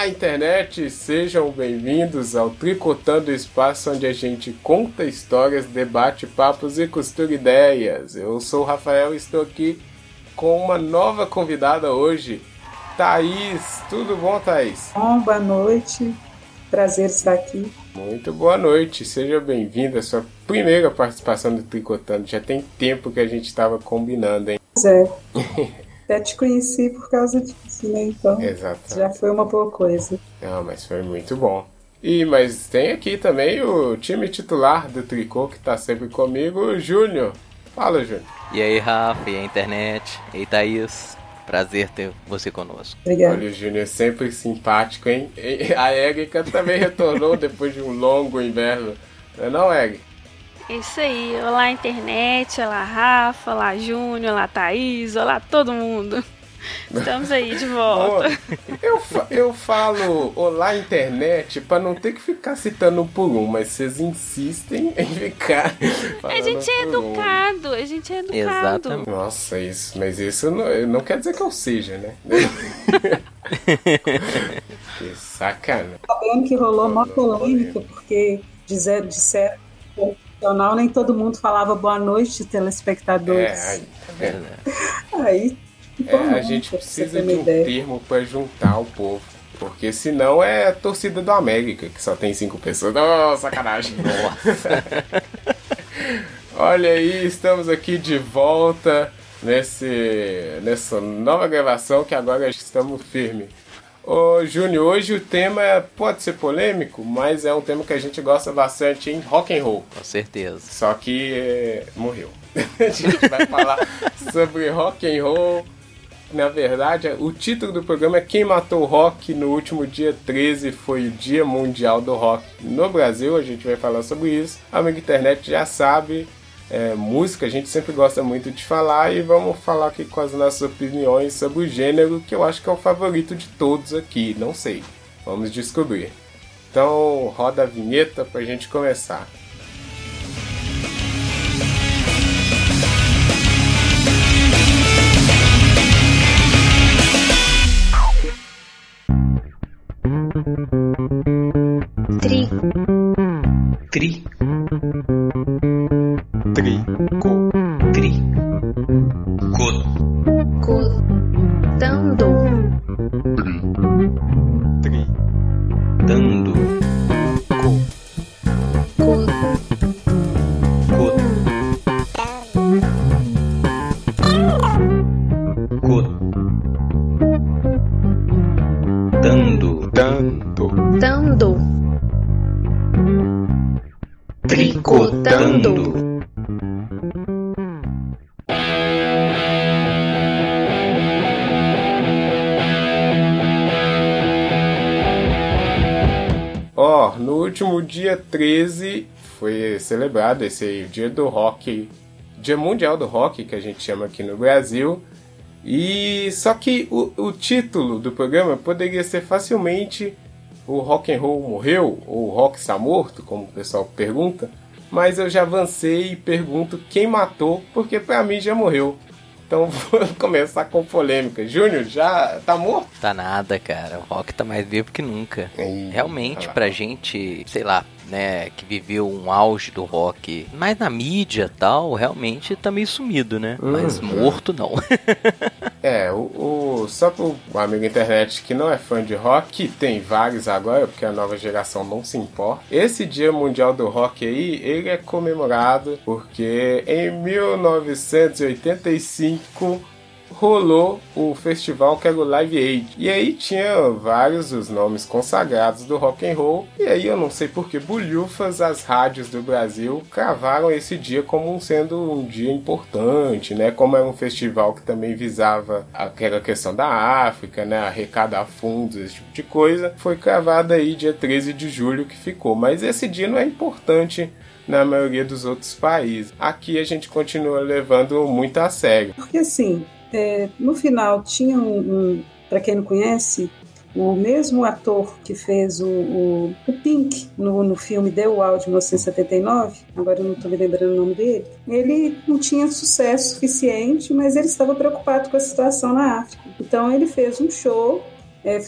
Olá, internet! Sejam bem-vindos ao Tricotando Espaço, onde a gente conta histórias, debate papos e costura ideias. Eu sou o Rafael e estou aqui com uma nova convidada hoje, Thaís. Tudo bom, Thaís? Bom, boa noite. Prazer estar aqui. Muito boa noite, seja bem-vinda à sua primeira participação do Tricotando. Já tem tempo que a gente estava combinando, hein? Pois é. Até te conheci por causa disso, né? Então Exato. já foi uma boa coisa. Não, mas foi muito bom. E mas tem aqui também o time titular do Tricô que tá sempre comigo, o Júnior. Fala, Júnior. E aí, Rafa, e a internet? E aí, Thaís? Prazer ter você conosco. Obrigada. Olha, o Júnior é sempre simpático, hein? E a Érica também retornou depois de um longo inverno. Não é não, Érica? Isso aí, olá internet, olá Rafa, olá Júnior, olá Thaís, olá todo mundo. Estamos aí de volta. Bom, eu, fa- eu falo olá internet pra não ter que ficar citando um por um, mas vocês insistem em ficar. A gente é por um. educado, a gente é educado. Exatamente. Nossa, isso, mas isso não, não quer dizer que eu seja, né? que sacana. Sabendo que rolou uma polêmica, porque dizer, disseram que o jornal nem todo mundo falava boa noite, É, telespectadores. aí, tá vendo? Aí, É, a gente precisa de um ideia. termo pra juntar o povo. Porque senão é a torcida do América, que só tem cinco pessoas. Oh, sacanagem. Olha aí, estamos aqui de volta nesse, nessa nova gravação que agora estamos firme. Ô Júnior, hoje o tema é- pode ser polêmico, mas é um tema que a gente gosta bastante em rock and roll. Com certeza. Só que é, morreu. a gente vai falar sobre rock and roll. Na verdade, o título do programa é Quem Matou o Rock no último dia 13 foi o Dia Mundial do Rock no Brasil. A gente vai falar sobre isso. A amiga internet já sabe. é, música a gente sempre gosta muito de falar e vamos falar aqui com as nossas opiniões sobre o gênero que eu acho que é o favorito de todos aqui. Não sei. Vamos descobrir. Então roda a vinheta pra gente começar. 2013 foi celebrado esse Dia do Rock, Dia Mundial do Rock, que a gente chama aqui no Brasil. E só que o, o título do programa poderia ser facilmente o rock and roll morreu ou o rock está morto, como o pessoal pergunta, mas eu já avancei e pergunto quem matou, porque para mim já morreu. Então vou começar com polêmica. Júnior, já tá morto? Tá nada, cara. O rock tá mais vivo que nunca. Eita, Realmente, pra gente, sei lá, né, que viveu um auge do rock, mais na mídia e tal, realmente tá meio sumido, né? Mas Uhum. morto não. É, o, o- só pro amigo internet que não é fã de rock, que tem vários agora, porque a nova geração não se importa. Esse Dia Mundial do Rock aí, ele é comemorado porque em 1985 rolou o festival que era o Live Aid. E aí tinha vários os nomes consagrados do rock and roll. E aí eu não sei por que bulhufas as rádios do Brasil cravaram esse dia como sendo um dia importante, né? Como era um festival que também visava aquela questão da África, né? Arrecadar fundos, esse tipo de coisa. Foi cravado aí dia 13 de julho que ficou. Mas esse dia não é importante na maioria dos outros países. Aqui a gente continua levando muito a sério. Porque assim, é, no final tinha um, um para quem não conhece, o mesmo ator que fez o, o, o Pink no, no filme The Wall de 1979, agora eu não estou me lembrando o nome dele, ele não tinha sucesso suficiente, mas ele estava preocupado com a situação na África. Então ele fez um show é,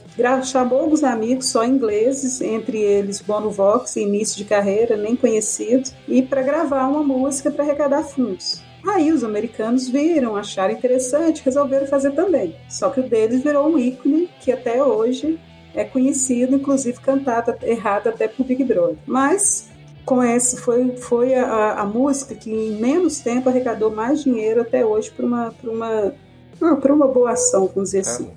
chamou alguns amigos só ingleses, entre eles Bono Vox, início de carreira, nem conhecido, e para gravar uma música para arrecadar fundos. Aí os americanos viram, acharam interessante, resolveram fazer também. Só que o deles virou um ícone que até hoje é conhecido, inclusive cantado errado até por Big Brother. Mas com esse foi, foi a, a música que em menos tempo arrecadou mais dinheiro até hoje para uma, uma, para uma boa ação, vamos dizer assim.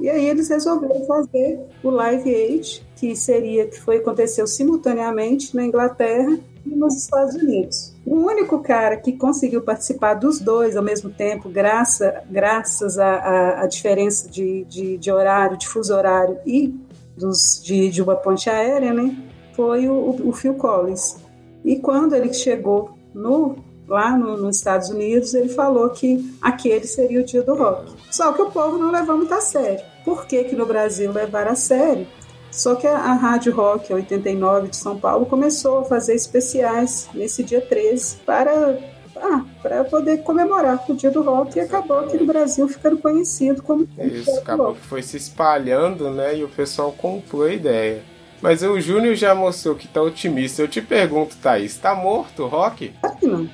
E aí eles resolveram fazer o Live Aid, que seria que foi aconteceu simultaneamente na Inglaterra e nos Estados Unidos. O único cara que conseguiu participar dos dois ao mesmo tempo, graça, graças à, diferença de, de, de, horário, de fuso horário e dos, de, de uma ponte aérea, né, foi o, o Phil Collins. E quando ele chegou no lá no, nos Estados Unidos, ele falou que aquele seria o dia do rock. Só que o povo não levou muito a sério. Por que, que no Brasil levaram a sério? Só que a, a Rádio Rock 89 de São Paulo começou a fazer especiais nesse dia 13 para ah, para poder comemorar o dia do rock e acabou aqui no Brasil ficando conhecido como Isso, acabou que foi se espalhando, né? E o pessoal comprou a ideia. Mas o Júnior já mostrou que tá otimista. Eu te pergunto, Thaís, tá morto o rock? Claro que não.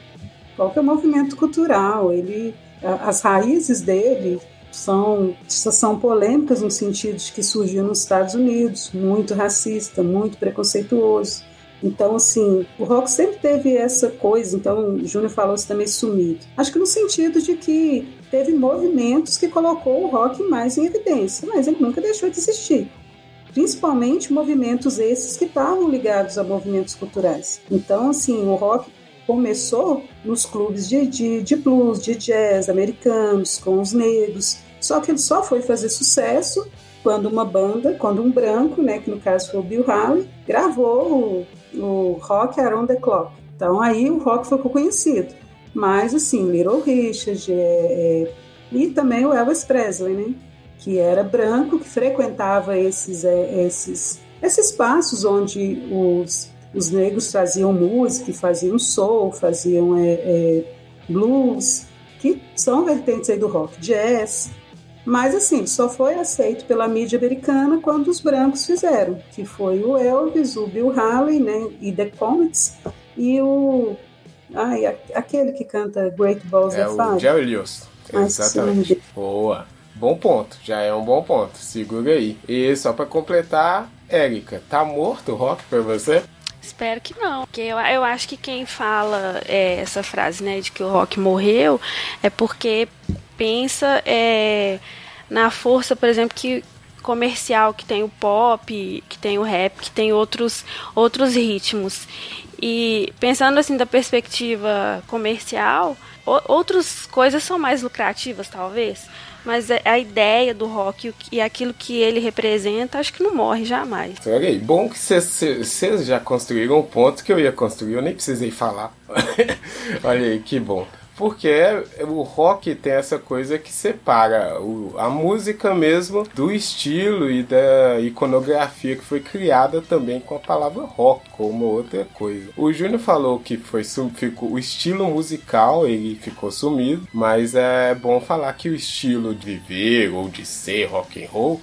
É o movimento cultural? Ele, as raízes dele são, são polêmicas no sentido de que surgiu nos Estados Unidos, muito racista, muito preconceituoso. Então, assim, o rock sempre teve essa coisa, então o Júnior falou isso também sumido. Acho que no sentido de que teve movimentos que colocou o rock mais em evidência, mas ele nunca deixou de existir. Principalmente movimentos esses que estavam ligados a movimentos culturais. Então, assim, o rock começou nos clubes de, de, de blues, de jazz americanos, com os negros. Só que ele só foi fazer sucesso quando uma banda, quando um branco, né, que no caso foi o Bill Haley, gravou o, o Rock Around the Clock. Então aí o rock ficou conhecido. Mas assim, Little Richard é, é, e também o Elvis Presley, né, que era branco, que frequentava esses, é, esses, esses espaços onde os os negros traziam música, faziam soul, faziam é, é, blues, que são vertentes aí do rock, jazz. Mas assim, só foi aceito pela mídia americana quando os brancos fizeram, que foi o Elvis, o Bill Haley, né, e The Comets, e o ai, aquele que canta Great Balls é of Fire. o Jerry Lewis. Exatamente. Boa. Bom ponto, já é um bom ponto. Segura aí. E só para completar, Érica, tá morto o rock para você? Espero que não. Porque eu, eu acho que quem fala é, essa frase, né, de que o rock morreu, é porque pensa é, na força, por exemplo, que comercial que tem o pop, que tem o rap, que tem outros, outros ritmos. E pensando assim da perspectiva comercial, outras coisas são mais lucrativas, talvez mas é a ideia do rock e aquilo que ele representa, acho que não morre jamais. Peraí, bom que vocês já construíram o ponto que eu ia construir, eu nem precisei falar. Olha aí, que bom. Porque o rock tem essa coisa que separa o, a música mesmo do estilo e da iconografia que foi criada também com a palavra rock, como outra coisa. O Júnior falou que foi ficou, o estilo musical ele ficou sumido, mas é bom falar que o estilo de viver ou de ser rock and roll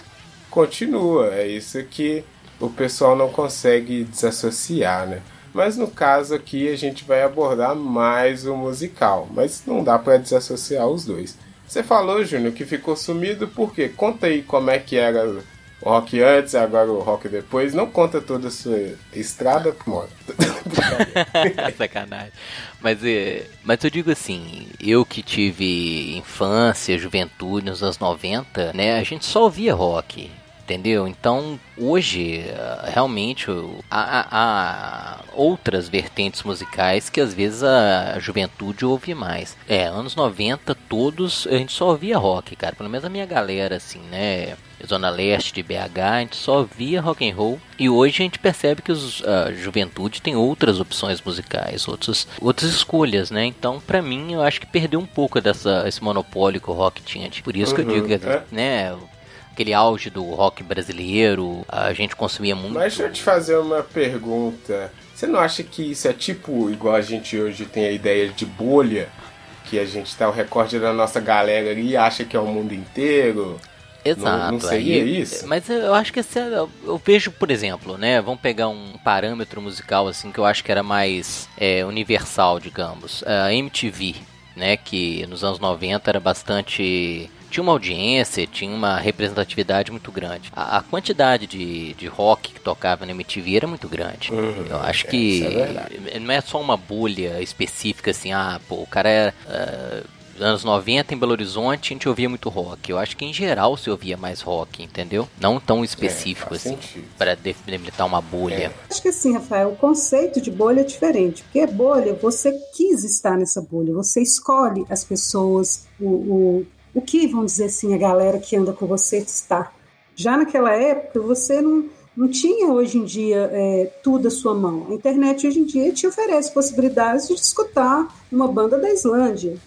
continua. É isso que o pessoal não consegue desassociar, né? Mas no caso aqui a gente vai abordar mais o musical, mas não dá para desassociar os dois. Você falou, Júnior, que ficou sumido por quê? Conta aí como é que era o rock antes, agora o rock depois. Não conta toda a sua estrada, mora. Sacanagem. Mas, é, mas eu digo assim, eu que tive infância, juventude nos anos 90, né? A gente só ouvia rock entendeu? Então, hoje, realmente, há, há, outras vertentes musicais que às vezes a juventude ouve mais. É, anos 90, todos, a gente só ouvia rock, cara. Pelo menos a minha galera, assim, né? Zona Leste de BH, a gente só via rock and roll. E hoje a gente percebe que os, a juventude tem outras opções musicais, outros, outras escolhas, né? Então, para mim, eu acho que perdeu um pouco dessa, esse monopólio que o rock tinha. Por isso uhum, que eu digo que, é. né? Aquele auge do rock brasileiro, a gente consumia muito. Mas deixa eu te fazer uma pergunta. Você não acha que isso é tipo igual a gente hoje tem a ideia de bolha? Que a gente tá o recorde da nossa galera ali e acha que é o mundo inteiro? Exato. Não- não seria aí- isso? Mas eu acho que esse é- eu, eu vejo, por exemplo, né? Vamos pegar um parâmetro musical assim que eu acho que era mais é, universal, digamos. A MTV, né? Que nos anos 90 era bastante. Tinha uma audiência, tinha uma representatividade muito grande. A, a quantidade de, de rock que tocava na MTV era muito grande. Uhum, eu acho é, que é verdade. não é só uma bolha específica assim, ah, pô, o cara era. ah, anos 90 em Belo Horizonte a gente ouvia muito rock. Eu acho que em geral se ouvia mais rock, entendeu? Não tão específico É, assim, para delimitar uma bolha. Acho que assim, Rafael, o conceito de bolha é diferente. Porque bolha, você quis estar nessa bolha, você escolhe as pessoas, o, o, o que, vamos dizer assim, a galera que anda com você está. Já naquela época, você não, não tinha hoje em dia é, tudo à sua mão. A internet hoje em dia te oferece possibilidades de escutar uma banda da Islândia.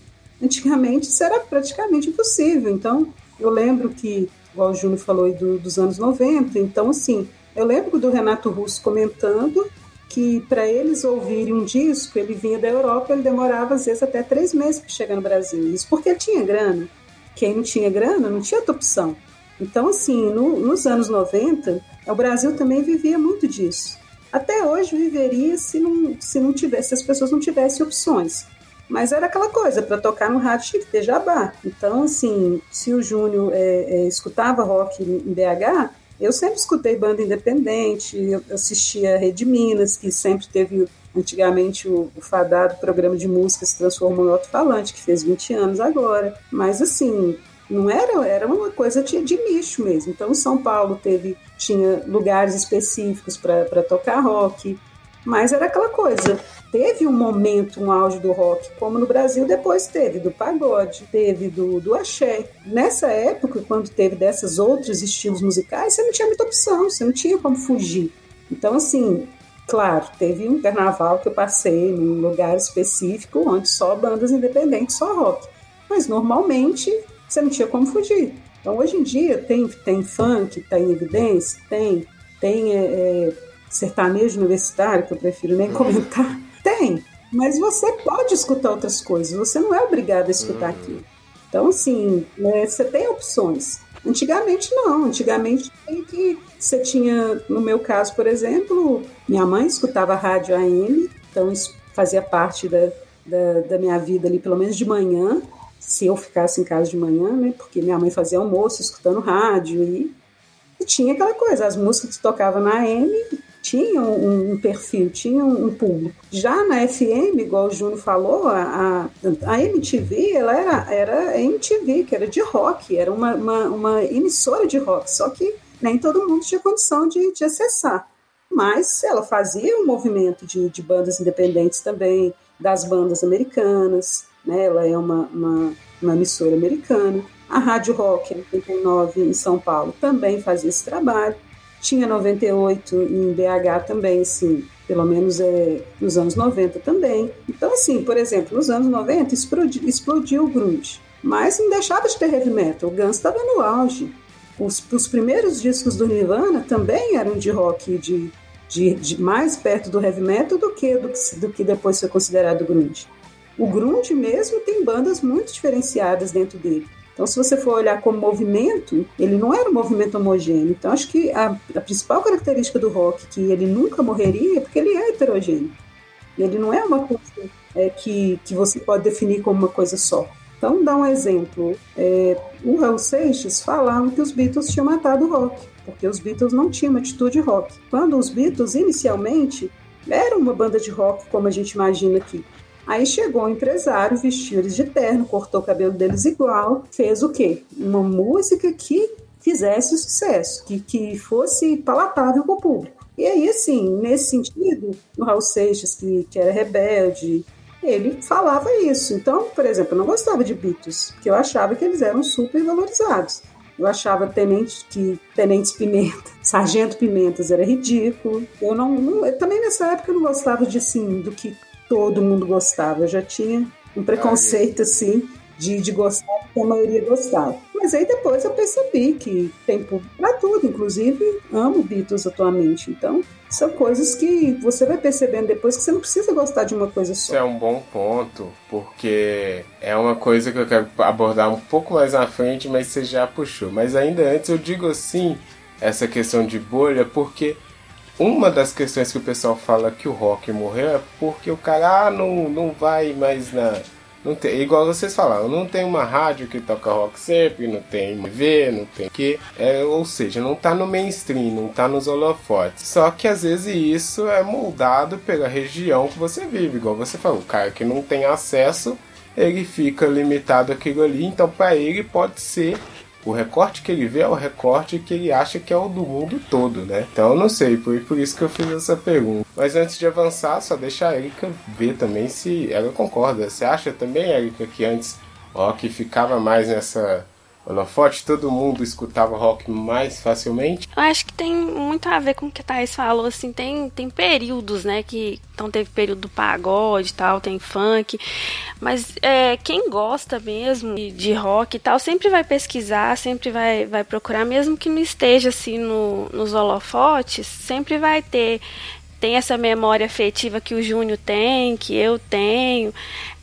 Antigamente isso era praticamente impossível. Então, eu lembro que, igual o Júnior falou do, dos anos 90, então assim, eu lembro do Renato Russo comentando que para eles ouvirem um disco, ele vinha da Europa, ele demorava às vezes até três meses para chegar no Brasil. Isso porque ele tinha grana. Quem não tinha grana não tinha outra opção. Então, assim, no- nos anos 90, o Brasil também vivia muito disso. Até hoje viveria se não, se não tivesse, se as pessoas não tivessem opções. Mas era aquela coisa, para tocar no rádio tinha que ter jabá. Então, assim, se o Júnior é, é, escutava rock em BH, eu sempre escutei banda independente, eu assistia a Rede Minas, que sempre teve, antigamente, o, o fadado programa de música se transformou em alto-falante, que fez 20 anos agora. Mas, assim, não era, era uma coisa de, de nicho mesmo. Então, São Paulo teve, tinha lugares específicos para tocar rock, mas era aquela coisa. Teve um momento, um auge do rock, como no Brasil depois teve, do pagode, teve do, do axé. Nessa época, quando teve desses outros estilos musicais, você não tinha muita opção, você não tinha como fugir. Então, assim, claro, teve um carnaval que eu passei num lugar específico onde só bandas independentes, só rock. Mas normalmente você não tinha como fugir. Então, hoje em dia, tem, tem funk, tá em evidência, tem, tem é, é, sertanejo universitário, que eu prefiro nem comentar. Tem, mas você pode escutar outras coisas, você não é obrigado a escutar aquilo. Então, assim, né, você tem opções. Antigamente, não. Antigamente, tem que você tinha, no meu caso, por exemplo, minha mãe escutava rádio AM, então isso fazia parte da, da, da minha vida ali, pelo menos de manhã, se eu ficasse em casa de manhã, né? Porque minha mãe fazia almoço escutando rádio e, e tinha aquela coisa, as músicas que tocava na AM tinham um, perfil, tinham um, público. Já na FM, igual o Júnior falou, a, a, a MTV, ela era, era MTV, que era de rock, era uma, uma, uma emissora de rock, só que nem todo mundo tinha condição de, de acessar. Mas ela fazia um movimento de, de bandas independentes também, das bandas americanas, né? ela é uma, uma, uma emissora americana. A Rádio Rock 89 em São Paulo também fazia esse trabalho. Tinha 98 em BH também, sim, pelo menos é, nos anos 90 também. Então, assim, por exemplo, nos anos 90 explodiu, explodiu o grunge, mas não deixava de ter heavy metal. O Guns estava no auge. Os, os, primeiros discos do Nirvana também eram de rock, de, de, de mais perto do heavy metal do que, do, do que depois foi considerado grunge. O grunge mesmo tem bandas muito diferenciadas dentro dele. Então, se você for olhar como movimento, ele não era um movimento homogêneo. Então, acho que a, a, principal característica do rock, que ele nunca morreria, é porque ele é heterogêneo. Ele não é uma coisa é, que, que você pode definir como uma coisa só. Então, dá um exemplo. É, o Raul Seixas falava que os Beatles tinham matado o rock, porque os Beatles não tinham uma atitude rock. Quando os Beatles, inicialmente, eram uma banda de rock, como a gente imagina aqui, Aí chegou um empresário, vestiu eles de terno, cortou o cabelo deles igual, fez o quê? Uma música que fizesse sucesso, que, que fosse palatável para o público. E aí, assim, nesse sentido, o Raul Seixas, que, que era rebelde, ele falava isso. Então, por exemplo, eu não gostava de Beatles, porque eu achava que eles eram super valorizados. Eu achava Tenente, que Tenentes Pimenta, Sargento Pimentas era ridículo. Eu não, não eu, também nessa época eu não gostava de assim, do que todo mundo gostava. Eu já tinha um preconceito assim de, de gostar que a maioria gostava. Mas aí depois eu percebi que tem público pra tudo, inclusive amo Beatles atualmente. Então, são coisas que você vai percebendo depois que você não precisa gostar de uma coisa Isso só. é um bom ponto, porque é uma coisa que eu quero abordar um pouco mais na frente, mas você já puxou. Mas ainda antes eu digo assim, essa questão de bolha, porque uma das questões que o pessoal fala que o rock morreu é porque o cara ah, não, não vai mais na. Não tem, igual vocês falaram, não tem uma rádio que toca rock sempre, não tem TV, não tem que. É, ou seja, não tá no mainstream, não tá nos holofotes. Só que às vezes isso é moldado pela região que você vive, igual você falou, o cara que não tem acesso, ele fica limitado àquilo ali, então para ele pode ser o recorte que ele vê é o recorte que ele acha que é o do mundo todo, né? Então eu não sei, foi por isso que eu fiz essa pergunta. Mas antes de avançar, só deixa a Erika ver também se ela concorda. Você acha também, Erika, que antes rock ficava mais nessa holofote, todo mundo escutava rock mais facilmente? Eu acho que tem muito a ver com o que a Thaís falou, assim, tem, tem períodos, né, que, então teve período do pagode e tal, tem funk, mas é, quem gosta mesmo de, de rock e tal, sempre vai pesquisar, sempre vai, vai procurar, mesmo que não esteja, assim, no, nos holofotes, sempre vai ter tem essa memória afetiva que o Júnior tem, que eu tenho.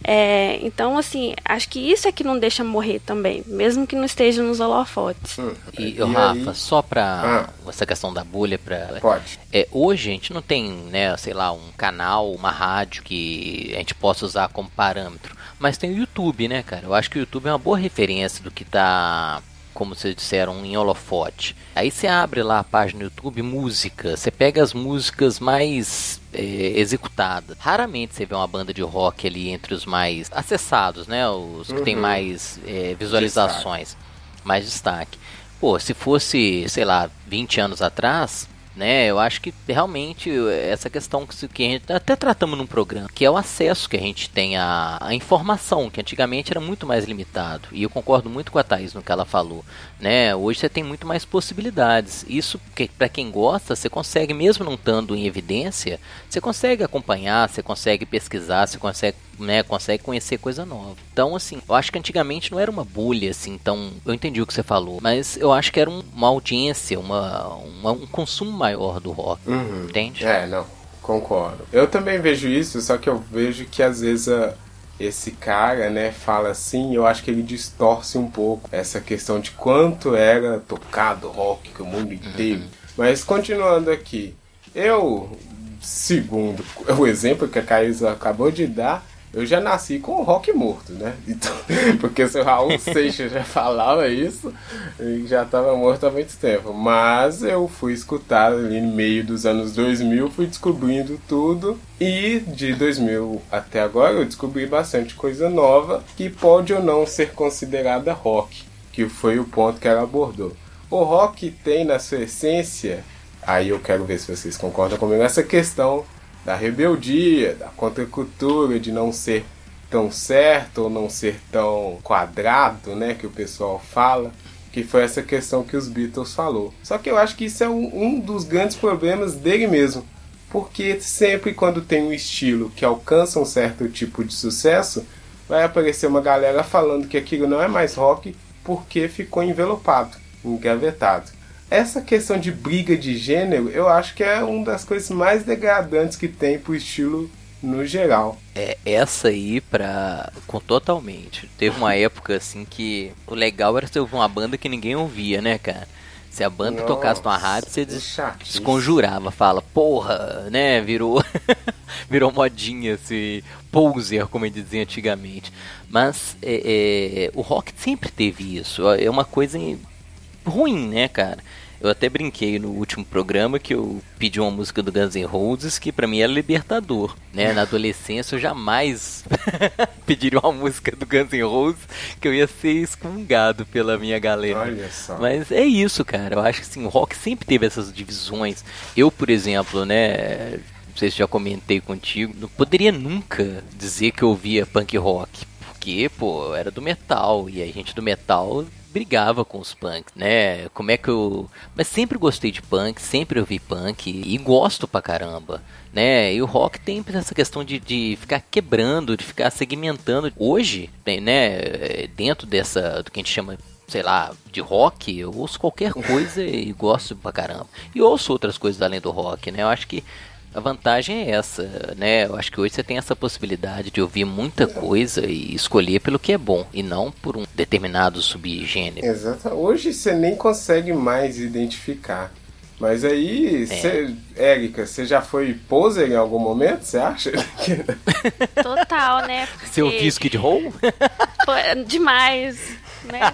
É, então, assim, acho que isso é que não deixa morrer também, mesmo que não esteja nos holofotes. Hum, E, e Rafa, aí- só pra Ah. essa questão da bolha, pra, Pode. É, hoje a gente não tem, né, sei lá, um canal, uma rádio que a gente possa usar como parâmetro. Mas tem o YouTube, né, cara? Eu acho que o YouTube é uma boa referência do que tá, como vocês disseram, em holofote. Aí você abre lá a página do YouTube, música. Você pega as músicas mais é, executadas. Raramente você vê uma banda de rock ali entre os mais acessados, né? Os que tem Uhum. mais é, visualizações, mais destaque. Pô, se fosse, sei lá, 20 anos atrás, né? Eu acho que realmente essa questão que, a gente até tratamos num programa, que é o acesso que a gente tem à, à informação, que antigamente era muito mais limitado. E eu concordo muito com a Thaís no que ela falou, né? Hoje você tem muito mais possibilidades. Isso que para quem gosta, você consegue mesmo não estando em evidência, você consegue acompanhar, você consegue pesquisar, você consegue, né, consegue conhecer coisa nova. Então, assim, eu acho que antigamente não era uma bolha assim, então eu entendi o que você falou, mas eu acho que era um- uma audiência, uma, uma- um consumo maior do rock, Uhum. entende? É, não, concordo. Eu também vejo isso, só que eu vejo que às vezes a- esse cara, né, fala assim, eu acho que ele distorce um pouco essa questão de quanto era tocado rock que o mundo inteiro. Mas continuando aqui, eu, segundo o exemplo que a Caísa acabou de dar, eu já nasci com o rock morto, né? Então, porque se o Raul Seixas já falava isso, ele já estava morto há muito tempo. Mas eu fui escutar ali no meio dos anos 2000, fui descobrindo tudo. E de 2000 até agora eu descobri bastante coisa nova que pode ou não ser considerada rock, que foi o ponto que ela abordou. O rock tem na sua essência, aí eu quero ver se vocês concordam comigo, essa questão da rebeldia, da contracultura, de não ser tão certo ou não ser tão quadrado, né, que o pessoal fala, que foi essa questão que os Beatles falou. Só que eu acho que isso é um, um dos grandes problemas dele mesmo, porque sempre quando tem um estilo que alcança um certo tipo de sucesso, vai aparecer uma galera falando que aquilo não é mais rock porque ficou envelopado, engavetado. Essa questão de briga de gênero, eu acho que é uma das coisas mais degradantes que tem pro estilo no geral. É, essa aí pra. com totalmente. Teve uma época assim que o legal era você ouvir uma banda que ninguém ouvia, né, cara? Se a banda Nossa, tocasse numa rádio, você que des- desconjurava, fala, porra, né? Virou. virou modinha, esse poser, como eles diziam antigamente. Mas é, é, o rock sempre teve isso. É uma coisa ruim, né, cara? Eu até brinquei no último programa que eu pedi uma música do Guns N' Roses que pra mim era libertador, né? Na adolescência eu jamais pediria uma música do Guns N' Roses que eu ia ser excomungado pela minha galera. Olha só. Mas é isso, cara. Eu acho que assim, o rock sempre teve essas divisões. Eu, por exemplo, né? Não sei se já comentei contigo. Não poderia nunca dizer que eu ouvia punk rock. Porque, pô, era do metal e a gente do metal brigava com os punks, né? Como é que eu. Mas sempre gostei de punk, sempre ouvi punk e gosto pra caramba. Né? E o rock tem essa questão de, de ficar quebrando, de ficar segmentando. Hoje, né, dentro dessa do que a gente chama sei lá, de rock, eu ouço qualquer coisa e gosto pra caramba. E ouço outras coisas além do rock, né? Eu acho que a vantagem é essa, né? Eu acho que hoje você tem essa possibilidade de ouvir muita coisa e escolher pelo que é bom e não por um determinado subgênero. Exato. Hoje você nem consegue mais identificar. Mas aí, É. Érica, você já foi poser em algum momento, você acha? Total, né? Você Porque, ouviu Skid Row? é demais, né?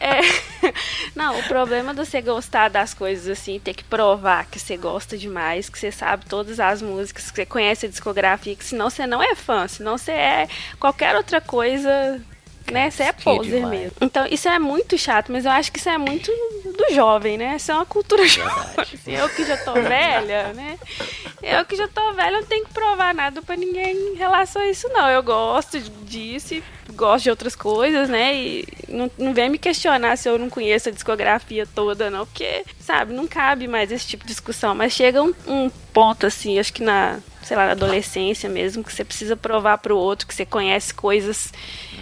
É. Não, o problema de você gostar das coisas assim, ter que provar que você gosta demais, que você sabe todas as músicas, que você conhece a discografia, que senão você não é fã, senão você é qualquer outra coisa, né? Você é poser mesmo. Então, isso é muito chato, mas eu acho que isso é muito do jovem, né? Isso é uma cultura jovem. Eu que já tô velha, né? Eu que já tô velha, não tenho que provar nada pra ninguém em relação a isso, não. Eu gosto disso e gosto de outras coisas, né? E não, não vem me questionar se eu não conheço a discografia toda, não, porque, sabe, não cabe mais esse tipo de discussão. Mas chega um, um ponto, assim, acho que na, sei lá, na adolescência mesmo, que você precisa provar pro outro que você conhece coisas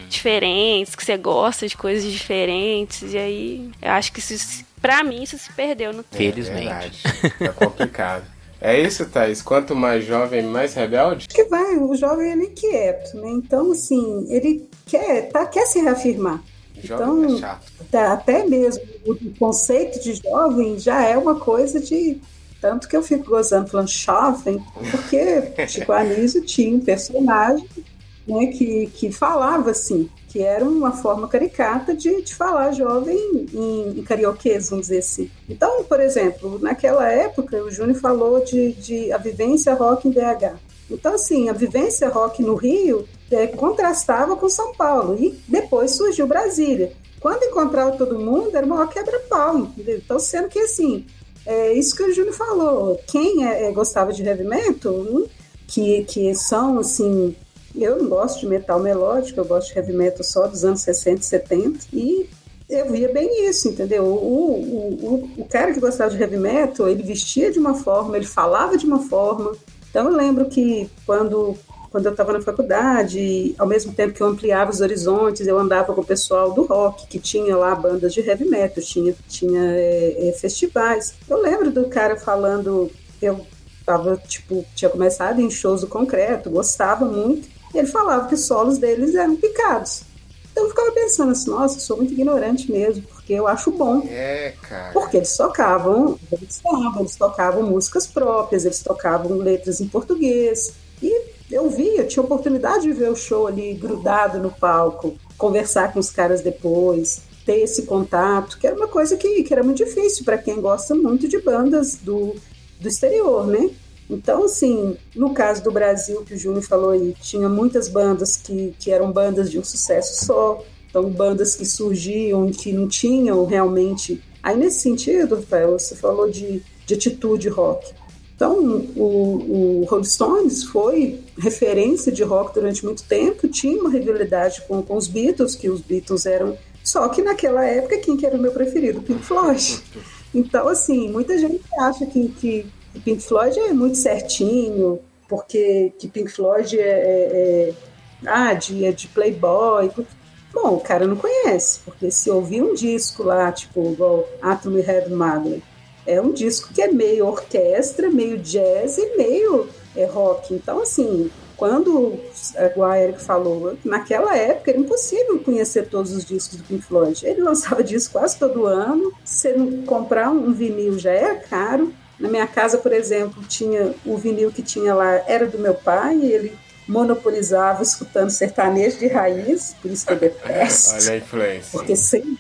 diferentes, que você gosta de coisas diferentes. E aí, eu acho que isso, pra mim, isso se perdeu no tempo. Felizmente. É verdade. É complicado. É isso, Thaís. Quanto mais jovem, mais rebelde? que vai, o jovem ele é inquieto, né? Então, assim, ele quer, tá, quer se reafirmar. Jovem Então, é chato. tá, até mesmo o conceito de jovem já é uma coisa de. Tanto que eu fico gozando falando jovem, porque Chico Anísio tinha um personagem né, que, que falava assim, que era uma forma caricata de, de falar jovem em, em carioquês, vamos dizer assim. Então, por exemplo, naquela época, o Júnior falou de, de a vivência rock em BH. Então, assim, a vivência rock no Rio é, contrastava com São Paulo. E depois surgiu Brasília. Quando encontrava todo mundo, era uma quebra-pau? Então, sendo que, assim, é isso que o Júnior falou. Quem é, é, gostava de heavy metal, hum, que, que são, assim... Eu não gosto de metal melódico, eu gosto de heavy metal só dos anos 60 e 70. E eu via bem isso, entendeu? O, o, o, o cara que gostava de heavy metal, ele vestia de uma forma, ele falava de uma forma. Então eu lembro que quando, quando eu estava na faculdade, ao mesmo tempo que eu ampliava os horizontes, eu andava com o pessoal do rock, que tinha lá bandas de heavy metal, tinha, tinha é, é, festivais. Eu lembro do cara falando, eu tava, tipo, tinha começado em shows do concreto, gostava muito, e ele falava que os solos deles eram picados. Então eu ficava pensando assim, nossa, eu sou muito ignorante mesmo, porque eu acho bom. É, cara. Porque eles tocavam, eles tocavam, eles tocavam músicas próprias, eles tocavam letras em português. E eu vi, eu tinha oportunidade de ver o show ali grudado no palco, conversar com os caras depois, ter esse contato, que era uma coisa que, que era muito difícil para quem gosta muito de bandas do, do exterior, né? Então, assim, no caso do Brasil, que o Júnior falou aí, tinha muitas bandas que, que eram bandas de um sucesso só, então bandas que surgiam que não tinham realmente. Aí, nesse sentido, Rafael, você falou de, de atitude rock. Então, o, o Rolling Stones foi referência de rock durante muito tempo, tinha uma rivalidade com, com os Beatles, que os Beatles eram. Só que naquela época, quem que era o meu preferido? Pink Floyd. Então, assim, muita gente acha que, que Pink Floyd é muito certinho, porque que Pink Floyd é, é, é, ah, de, é de playboy. Bom, o cara não conhece, porque se ouvir um disco lá, tipo, igual Atom Head Magnet, é um disco que é meio orquestra, meio jazz e meio é, rock. Então, assim, quando o Eric falou, naquela época era impossível conhecer todos os discos do Pink Floyd. Ele lançava disco quase todo ano. Se não comprar um vinil já é caro. Na minha casa, por exemplo, tinha o vinil que tinha lá, era do meu pai, e ele monopolizava escutando sertanejo de raiz, por isso que eu detesto. Olha a influência. Porque sempre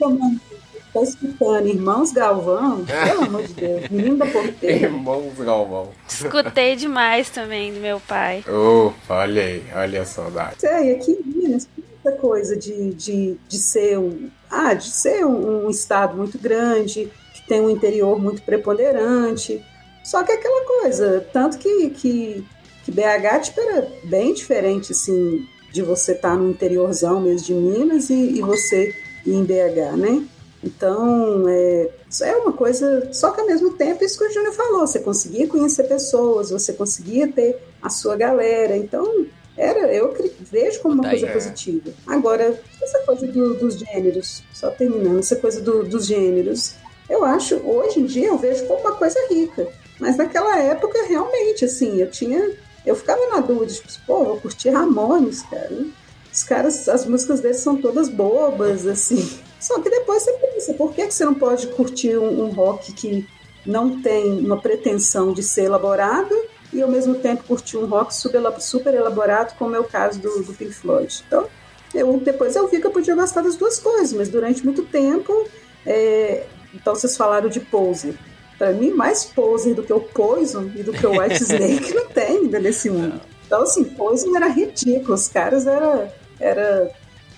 estou escutando Irmãos Galvão, pelo amor de Deus, menino da porteira. Irmãos Galvão. Escutei demais também do meu pai. Opa, olha aí, olha a saudade. É, e aqui em Minas, essa coisa de, de, de ser um. Ah, de ser um, um estado muito grande, que tem um interior muito preponderante. Só que é aquela coisa, tanto que, que, que BH tipo, era bem diferente, assim, de você estar no interiorzão mesmo de Minas e, e você ir em BH, né? Então, é, é uma coisa. Só que ao mesmo tempo, isso que o Júnior falou, você conseguia conhecer pessoas, você conseguia ter a sua galera. Então, era, eu vejo como uma Daí, coisa é. positiva. Agora, essa coisa do- dos gêneros, só terminando, essa coisa do- dos gêneros, eu acho, hoje em dia, eu vejo como uma coisa rica. Mas naquela época, realmente, assim, eu tinha. Eu ficava na dúvida, tipo, pô, eu curti Ramones, cara. Os caras, as músicas deles são todas bobas, assim. Só que depois você pensa, por que, que você não pode curtir um, um rock que não tem uma pretensão de ser elaborado e ao mesmo tempo curtir um rock super, elaborado, como é o caso do, do Pink Floyd? Então, eu, depois eu vi que eu podia gostar das duas coisas, mas durante muito tempo. é, então vocês falaram de Poser. Pra mim, mais Poser do que o Poison e do que o White Snake não tem ainda nesse mundo. Então, assim, Poison era ridículo. Os caras eram, era,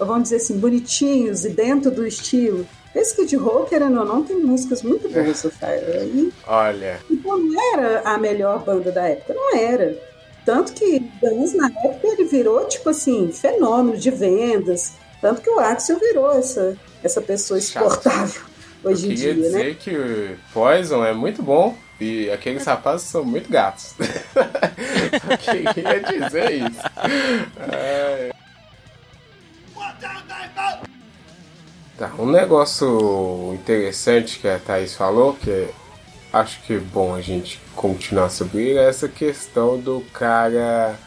vamos dizer assim, bonitinhos e dentro do estilo. Esse Kid Rock, querendo ou não, tem músicas muito boas do Fire. E Olha, então não era a melhor banda da época, não era. Tanto que Guns na época ele virou, tipo assim, fenômeno de vendas. Tanto que o Axel virou essa, essa pessoa exportável eu hoje em queria dia, dizer né? que o Poison é muito bom e aqueles rapazes são muito gatos. eu queria dizer isso. É. Tá, um negócio interessante que a Thaís falou, que acho que é bom a gente continuar sobre ele, é essa questão do cara.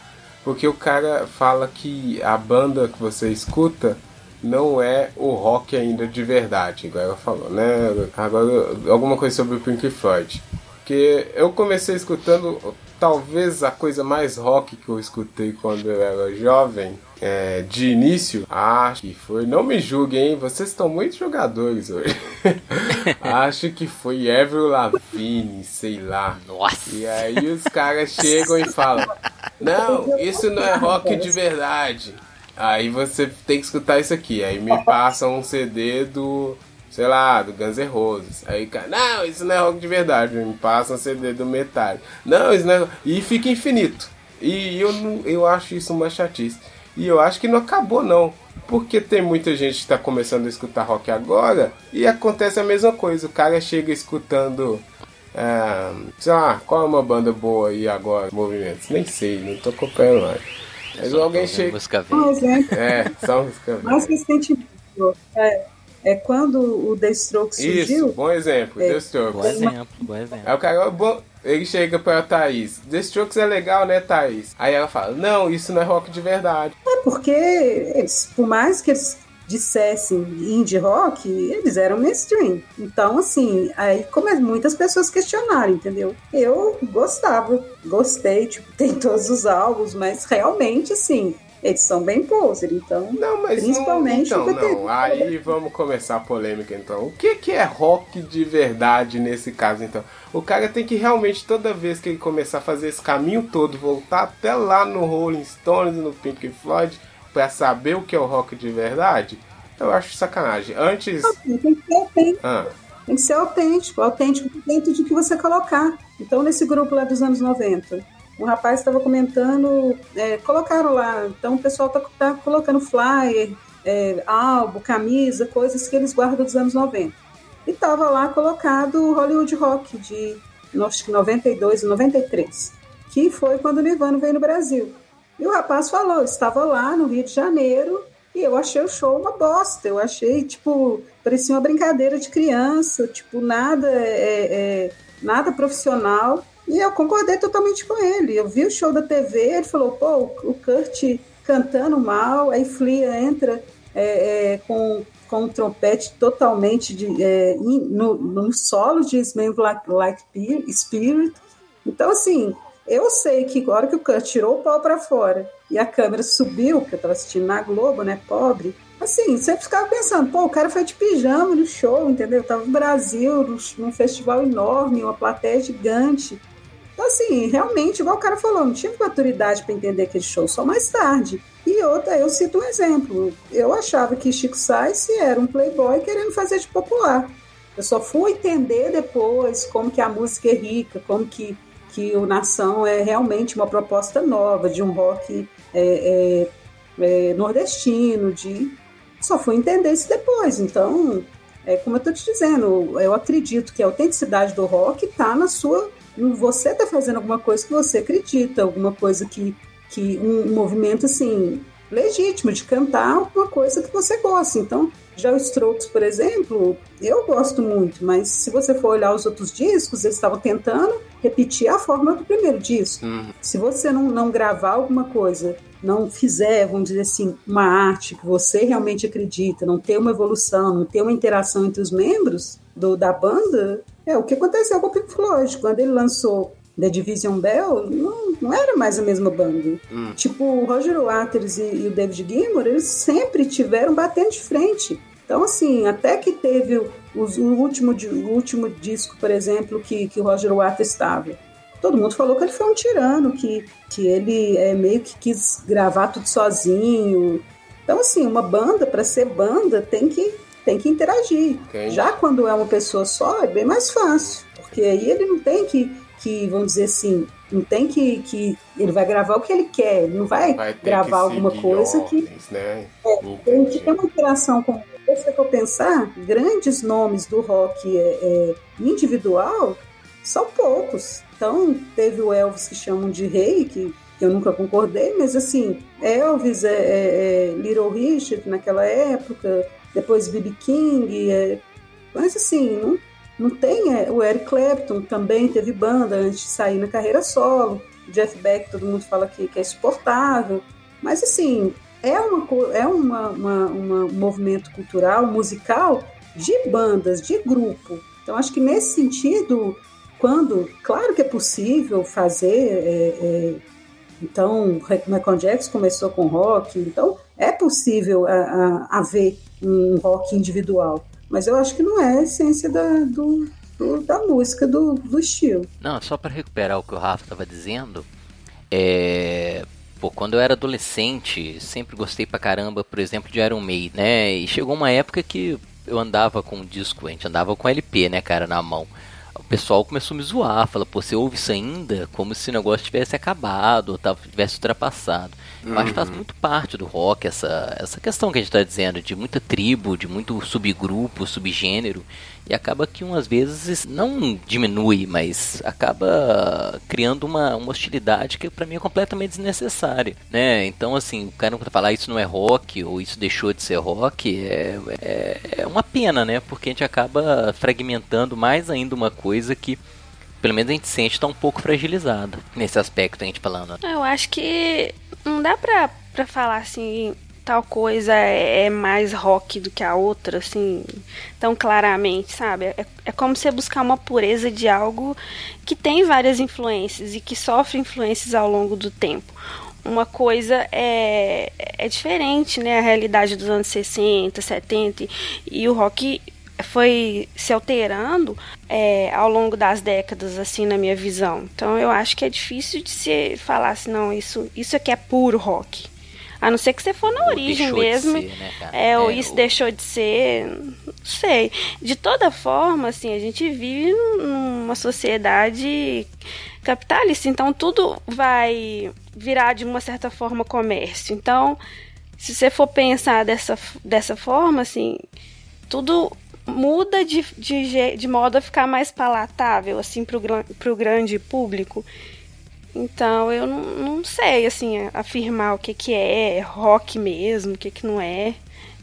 Porque o cara fala que a banda que você escuta não é o rock ainda de verdade, igual ela falou, né? Agora, alguma coisa sobre o Pink Floyd. Porque eu comecei escutando talvez a coisa mais rock que eu escutei quando eu era jovem, é, de início, acho que foi. Não me julguem, hein? Vocês estão muito jogadores hoje. acho que foi Avril Lavigne, sei lá. Nossa! E aí os caras chegam e falam: Não, isso não é rock de verdade. Aí você tem que escutar isso aqui. Aí me passam um CD do, sei lá, do Guns N' Roses. Aí, cara, não, isso não é rock de verdade. Me passam um CD do Metallica. Não, isso não é. E fica infinito. E eu, eu acho isso uma chatice. E eu acho que não acabou, não. Porque tem muita gente que está começando a escutar rock agora e acontece a mesma coisa. O cara chega escutando. ah, sei lá, qual é uma banda boa aí agora? Movimentos? Nem sei, não tô acompanhando mais. Mas alguém chega. Música Um velha. exemplo É, só música mais velha. recentemente é, é quando o The Strokes Isso, surgiu. bom exemplo. É. The Strokes. Bom exemplo, bom exemplo. Aí o cara, bom, ele chega pra Thaís. The Strokes é legal, né, Thaís? Aí ela fala: Não, isso não é rock de verdade. É porque, eles, por mais que eles dissessem indie rock, eles eram mainstream. Então, assim, aí como muitas pessoas questionaram, entendeu? Eu gostava, gostei, tipo, tem todos os álbuns, mas realmente, assim, eles são bem poser, então... Não, mas Principalmente não, então, não. Aí vamos começar a polêmica então. O que que é rock de verdade nesse caso então? O cara tem que realmente toda vez que ele começar a fazer esse caminho todo voltar até lá no Rolling Stones, no Pink Floyd pra saber o que é o rock de verdade? Eu acho sacanagem. Antes, Tem que ser autêntico, ah, tem que ser autêntico, autêntico dentro de que você colocar. Então, nesse grupo lá dos anos 90, um rapaz estava comentando, é, colocaram lá, então o pessoal tá, tá colocando flyer, é, álbum, camisa, coisas que eles guardam dos anos 90. E estava lá colocado o Hollywood Rock de acho que 92 e 93, que foi quando o Nirvana veio no Brasil. E o rapaz falou, estava lá no Rio de Janeiro e eu achei o show uma bosta. Eu achei, tipo, parecia uma brincadeira de criança, tipo, nada, é, é, nada profissional. E eu concordei totalmente com ele. Eu vi o show da TV, ele falou, pô, o Kurt cantando mal, aí Flea entra é, é, com, com um trompete totalmente de, é, no, no solo de Smells Like, like Spirit. Então, assim, eu sei que a hora que o Kurt tirou o pau pra fora e a câmera subiu, porque eu tava assistindo na Globo, né, pobre, assim, sempre ficava pensando, pô, o cara foi de pijama no show, entendeu? Eu tava no Brasil, num festival enorme, uma plateia gigante. Então, assim, realmente, igual o cara falou, não tive maturidade para entender aquele show, só mais tarde. E outra, eu cito um exemplo. Eu achava que Chico Sainz era um playboy querendo fazer de popular. Eu só fui entender depois como que a música é rica, como que, que o Nação é realmente uma proposta nova, de um rock é, é, é, nordestino, de só fui entender isso depois. Então, é como eu estou te dizendo, eu acredito que a autenticidade do rock está na sua. Você está fazendo alguma coisa que você acredita, alguma coisa que. que um, movimento assim, legítimo de cantar alguma coisa que você gosta. Então, já o Strokes, por exemplo, eu gosto muito, mas se você for olhar os outros discos, eles estavam tentando repetir a forma do primeiro disco. Uhum. Se você não, não gravar alguma coisa, não fizer, vamos dizer assim, uma arte que você realmente acredita, não ter uma evolução, não ter uma interação entre os membros do, da banda, é o que aconteceu com o Pink Floyd. Quando ele lançou The Division Bell, não, não era mais a mesma banda. Hum. Tipo, o Roger Waters e, e o David Gilmour, eles sempre tiveram batendo de frente. Então, assim, até que teve o, o último, o último disco, por exemplo, que, que o Roger Waters estava. Todo mundo falou que ele foi um tirano, que, que ele é, meio que quis gravar tudo sozinho. Então, assim, uma banda, para ser banda, tem que, tem que interagir. Já quando é uma pessoa só, é bem mais fácil. Porque aí ele não tem que, que vamos dizer assim, não tem que, que. Ele vai gravar o que ele quer, ele não vai, Vai gravar que alguma coisa que. ordens, né? Tem que ter uma interação com. Se for pensar, grandes nomes do rock é, é, individual são poucos. Então, teve o Elvis que chamam de rei, que, que eu nunca concordei, mas assim, Elvis, é, é, é Little Richard naquela época, depois B.B. King, é, mas assim, não, não tem. é, o Eric Clapton também teve banda antes de sair na carreira solo. Jeff Beck, todo mundo fala que, que é suportável. Mas assim, é, uma, é uma, uma- uma- um movimento cultural, musical, de bandas, de grupo. Então, acho que nesse sentido, quando, claro que é possível fazer, é, é, então, Michael Jackson começou com rock, então é possível a- a- haver um rock individual, mas eu acho que não é a essência da, do, do- da música, do, do estilo. Não, só para recuperar o que o Rafa estava dizendo, é. Pô, quando eu era adolescente, sempre gostei pra caramba, por exemplo, de Iron Maiden, né? E chegou uma época que eu andava com um disco, a gente andava com LP, né, cara, na mão. O pessoal começou a me zoar, fala, pô, você ouve isso ainda? Como se o negócio tivesse acabado, ou tava- tivesse ultrapassado. Eu acho que faz muito parte do rock essa, essa questão que a gente tá dizendo, de muita tribo, de muito subgrupo, subgênero. E acaba que umas vezes não diminui, mas acaba criando uma, uma hostilidade que pra mim é completamente desnecessária, né? Então assim, o cara quando falar isso não é rock ou isso deixou de ser rock é, é, é uma pena, né? Porque a gente acaba fragmentando mais ainda uma coisa que pelo menos a gente sente tá um pouco fragilizada nesse aspecto a gente falando. Eu acho que não dá pra, pra falar assim, tal coisa é, é mais rock do que a outra, assim, tão claramente, sabe? É, é como você buscar uma pureza de algo que tem várias influências e que sofre influências ao longo do tempo. Uma coisa é, é diferente, né? A realidade dos anos 60, 70 e o rock foi se alterando é, ao longo das décadas, assim, na minha visão. Então eu acho que é difícil de se falar assim, não, isso, isso aqui é puro rock. A não ser que você for na Ou origem deixou de mesmo. ser, né, cara? é, ou É, isso ou- deixou de ser. Não sei. De toda forma, assim, a gente vive numa sociedade capitalista, então tudo vai virar de uma certa forma comércio. Então, se você for pensar dessa, dessa forma, assim, tudo muda de, de, de modo a ficar mais palatável, assim, pro, gran- pro grande público. Então, eu não, não sei, assim, afirmar o que que é rock mesmo, o que que não é.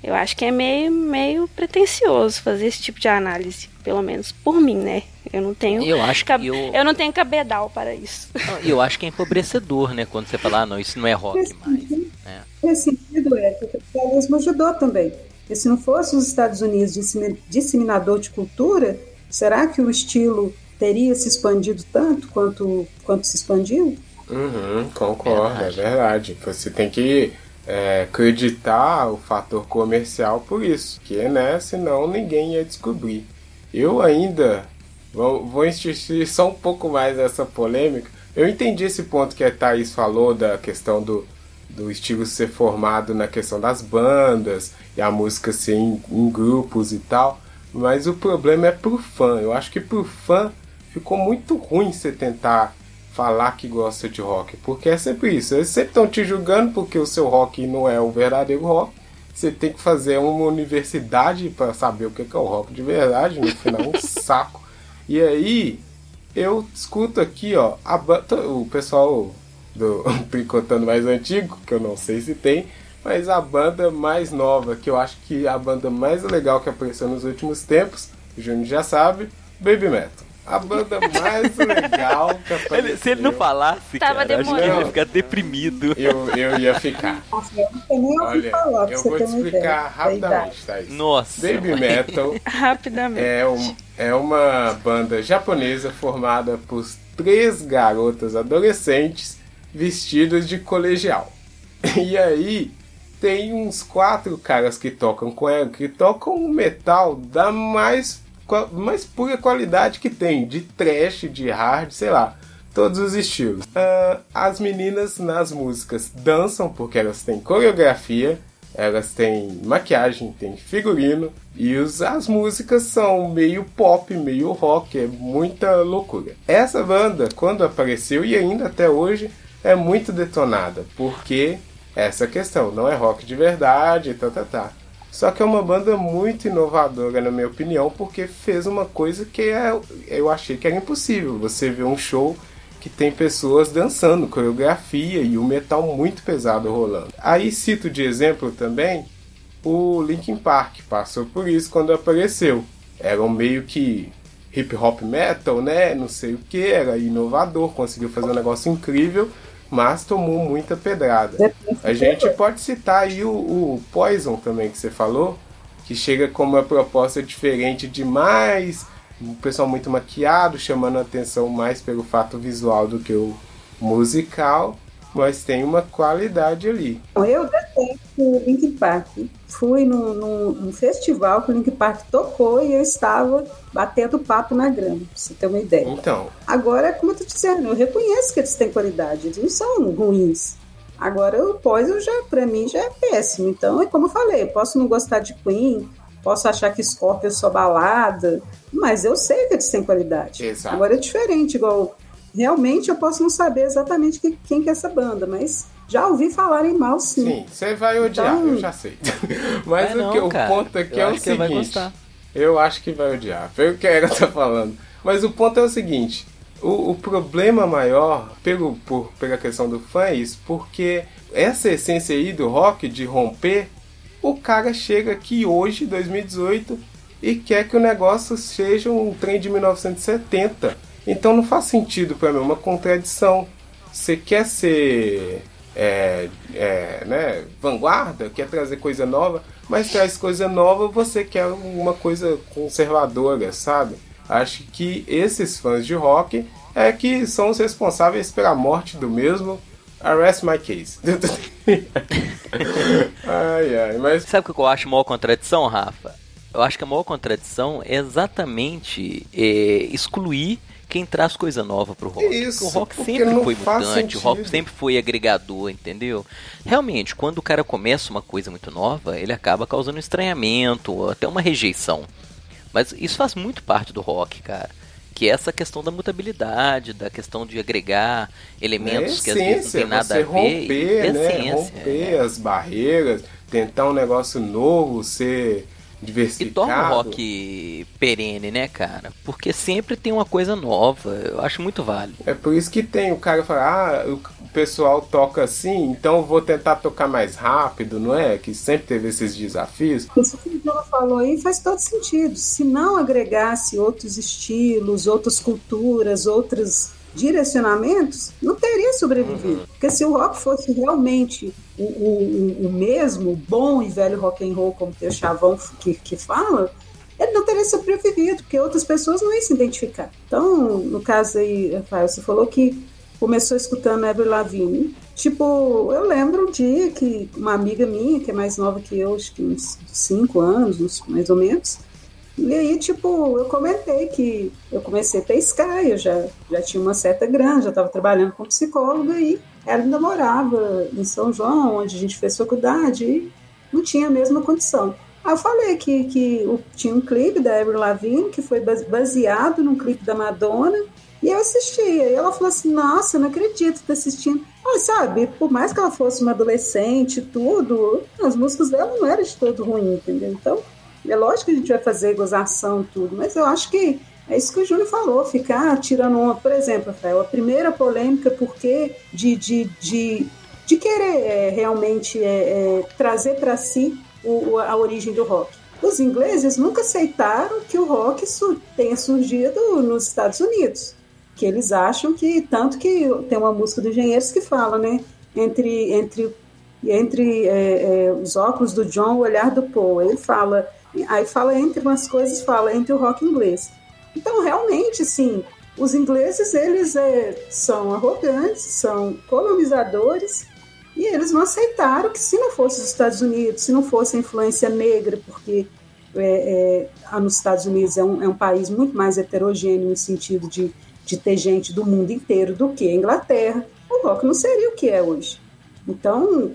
Eu acho que é meio, meio pretencioso fazer esse tipo de análise, pelo menos por mim, né? Eu não tenho, Eu acho que eu- eu não tenho cabedal para isso. E eu acho que é empobrecedor, né? Quando você fala, ah, não, isso não é rock mais. né? Nesse sentido, é que o capitalismo ajudou também. Porque se não fosse os Estados Unidos dissemi- disseminador de cultura, será que o estilo teria se expandido tanto quanto, quanto se expandiu? Uhum, concordo, Verdade. é verdade. Você tem que é, acreditar o fator comercial por isso, que né, senão ninguém ia descobrir. Eu ainda vou, vou insistir só um pouco mais nessa polêmica. Eu entendi esse ponto que a Thaís falou da questão do, do estilo ser formado na questão das bandas e a música ser em, em grupos e tal, mas o problema é pro fã. Eu acho que pro fã ficou muito ruim você tentar falar que gosta de rock, porque é sempre isso. Eles sempre estão te julgando porque o seu rock não é o verdadeiro rock. Você tem que fazer uma universidade para saber o que é o rock de verdade, no final um saco. E aí eu escuto aqui, ó, a o pessoal do Tricotando mais antigo, que eu não sei se tem, mas a banda mais nova, que eu acho que é a banda mais legal que apareceu nos últimos tempos, o Júnior já sabe, Baby Metal. A banda mais legal que apareceu. Ele- se ele não falasse, Tava cara, acho que ele ia ficar deprimido. Eu, eu ia ficar. Nossa, eu não sei nem ouvi Olha, falar, pra eu você vou te explicar rapidamente, Thaís. Nossa. Baby. Metal Rapidamente. é, um, é uma banda japonesa formada por três garotas adolescentes vestidas de colegial. E aí tem uns quatro caras que tocam com ela, que tocam um metal da mais, mais pura qualidade que tem, de trash, de hard, sei lá, todos os estilos. Ah, as meninas nas músicas dançam porque elas têm coreografia, elas têm maquiagem, têm figurino e os, as músicas são meio pop, meio rock, é muita loucura. Essa banda, quando apareceu e ainda até hoje, é muito detonada, porque essa questão não é rock de verdade, tá, tá, tá. Só que é uma banda muito inovadora, na minha opinião, porque fez uma coisa que é, eu achei que era impossível. Você vê um show que tem pessoas dançando, coreografia e o metal muito pesado rolando. Aí cito de exemplo também o Linkin Park, passou por isso quando apareceu. Era um meio que hip hop metal, né? Não sei o que, era inovador, conseguiu fazer um negócio incrível, mas tomou muita pedrada. A gente pode citar aí o, o Poison também que você falou, que chega com uma proposta diferente de mais um pessoal muito maquiado, chamando a atenção mais pelo fato visual do que o musical, mas tem uma qualidade ali. Eu detesto o Link Park. Fui num, num- num festival que o Link Park tocou e eu estava batendo papo na grama, pra você ter uma ideia. Então, Agora, como eu tô dizendo, eu reconheço que eles têm qualidade, eles não são ruins. Agora, o Poison já, pra mim, já é péssimo. Então, é como eu falei, eu posso não gostar de Queen, posso achar que Scorpio é só balada, mas eu sei que eles têm qualidade. Exato. Agora é diferente, igual. Realmente eu posso não saber exatamente que- quem que é essa banda, mas já ouvi falarem mal sim. sim, você vai odiar, Então- eu já sei. Mas Vai o, não, que, o ponto aqui Eu é o seguinte. Eu acho que vai odiar. Foi o que a Era tá falando. Mas o ponto é o seguinte: o, o problema maior, pelo, por, pela questão do fã, é isso, porque essa essência aí do rock, de romper, o cara chega aqui hoje, 2018, e quer que o negócio seja um trem de 1970. Então não faz sentido pra mim, é uma contradição. Você quer ser é, é, né, vanguarda, quer trazer coisa nova, mas traz coisa nova, você quer uma coisa conservadora, sabe? Acho que esses fãs de rock é que são os responsáveis pela morte do mesmo. Arrest my case. ai, ai, mas Sabe o que eu acho maior contradição, Rafa? Eu acho que a maior contradição é exatamente é, excluir quem traz coisa nova pro rock. Isso, o rock sempre foi mutante, o rock sempre foi agregador, entendeu? Realmente, quando o cara começa uma coisa muito nova, ele acaba causando um estranhamento, ou até uma rejeição. Mas isso faz muito parte do rock, cara. Que é essa questão da mutabilidade, da questão de agregar elementos é que às vezes não tem nada você a ver. romper, e- né? essência, romper é. as barreiras, tentar um negócio novo, ser E diversificado. torna o rock perene, né, cara? Porque sempre tem uma coisa nova. Eu acho muito válido. É por isso que tem o cara fala, ah, o pessoal toca assim, então eu vou tentar tocar mais rápido, não é? Que sempre teve esses desafios. Isso que o Diogo falou aí faz todo sentido. Se não agregasse outros estilos, outras culturas, outros direcionamentos, não teria sobrevivido. Porque se o rock fosse realmente o, o, o- mesmo, bom e velho rock and roll, como o Chavão que, que fala, ele não teria sobrevivido, porque outras pessoas não iam se identificar. Então, no caso aí, Rafael, você falou que começou escutando Ever Lavigne. Tipo, eu lembro um dia que uma amiga minha, que é mais nova que eu, acho que uns 5 anos, mais ou menos, e aí, tipo, eu comentei que eu comecei a pescar, eu já, já tinha uma certa grana, já estava trabalhando como psicóloga e ela ainda morava em São João, onde a gente fez faculdade, e não tinha a mesma condição. Aí eu falei que, que tinha um clipe da Avril Lavigne que foi base- baseado num clipe da Madonna E eu assistia. E ela falou assim: Nossa, eu não acredito tá assistindo. Mas, sabe, por mais que ela fosse uma adolescente tudo, as músicas dela não eram de todo ruim, entendeu? Então, é lógico que a gente vai fazer gozação tudo, mas eu acho que é isso que o Júlio falou, ficar tirando uma. Por exemplo, Rafael, a primeira polêmica, porque de, de, de, de querer é, realmente é, é, trazer para si o, a origem do rock. Os ingleses nunca aceitaram que o rock tenha surgido nos Estados Unidos que eles acham que tanto que tem uma música do Engenheiros que fala, né, entre entre entre é, é, os óculos do John, o olhar do Paul, ele fala, aí fala entre umas coisas, fala entre o rock inglês. Então realmente, sim, os ingleses eles é, são arrogantes, são colonizadores e eles não aceitaram que se não fosse os Estados Unidos, se não fosse a influência negra, porque é, é, nos Estados Unidos é um, é um país muito mais heterogêneo no sentido de de ter gente do mundo inteiro do que a Inglaterra, o rock não seria o que é hoje. Então,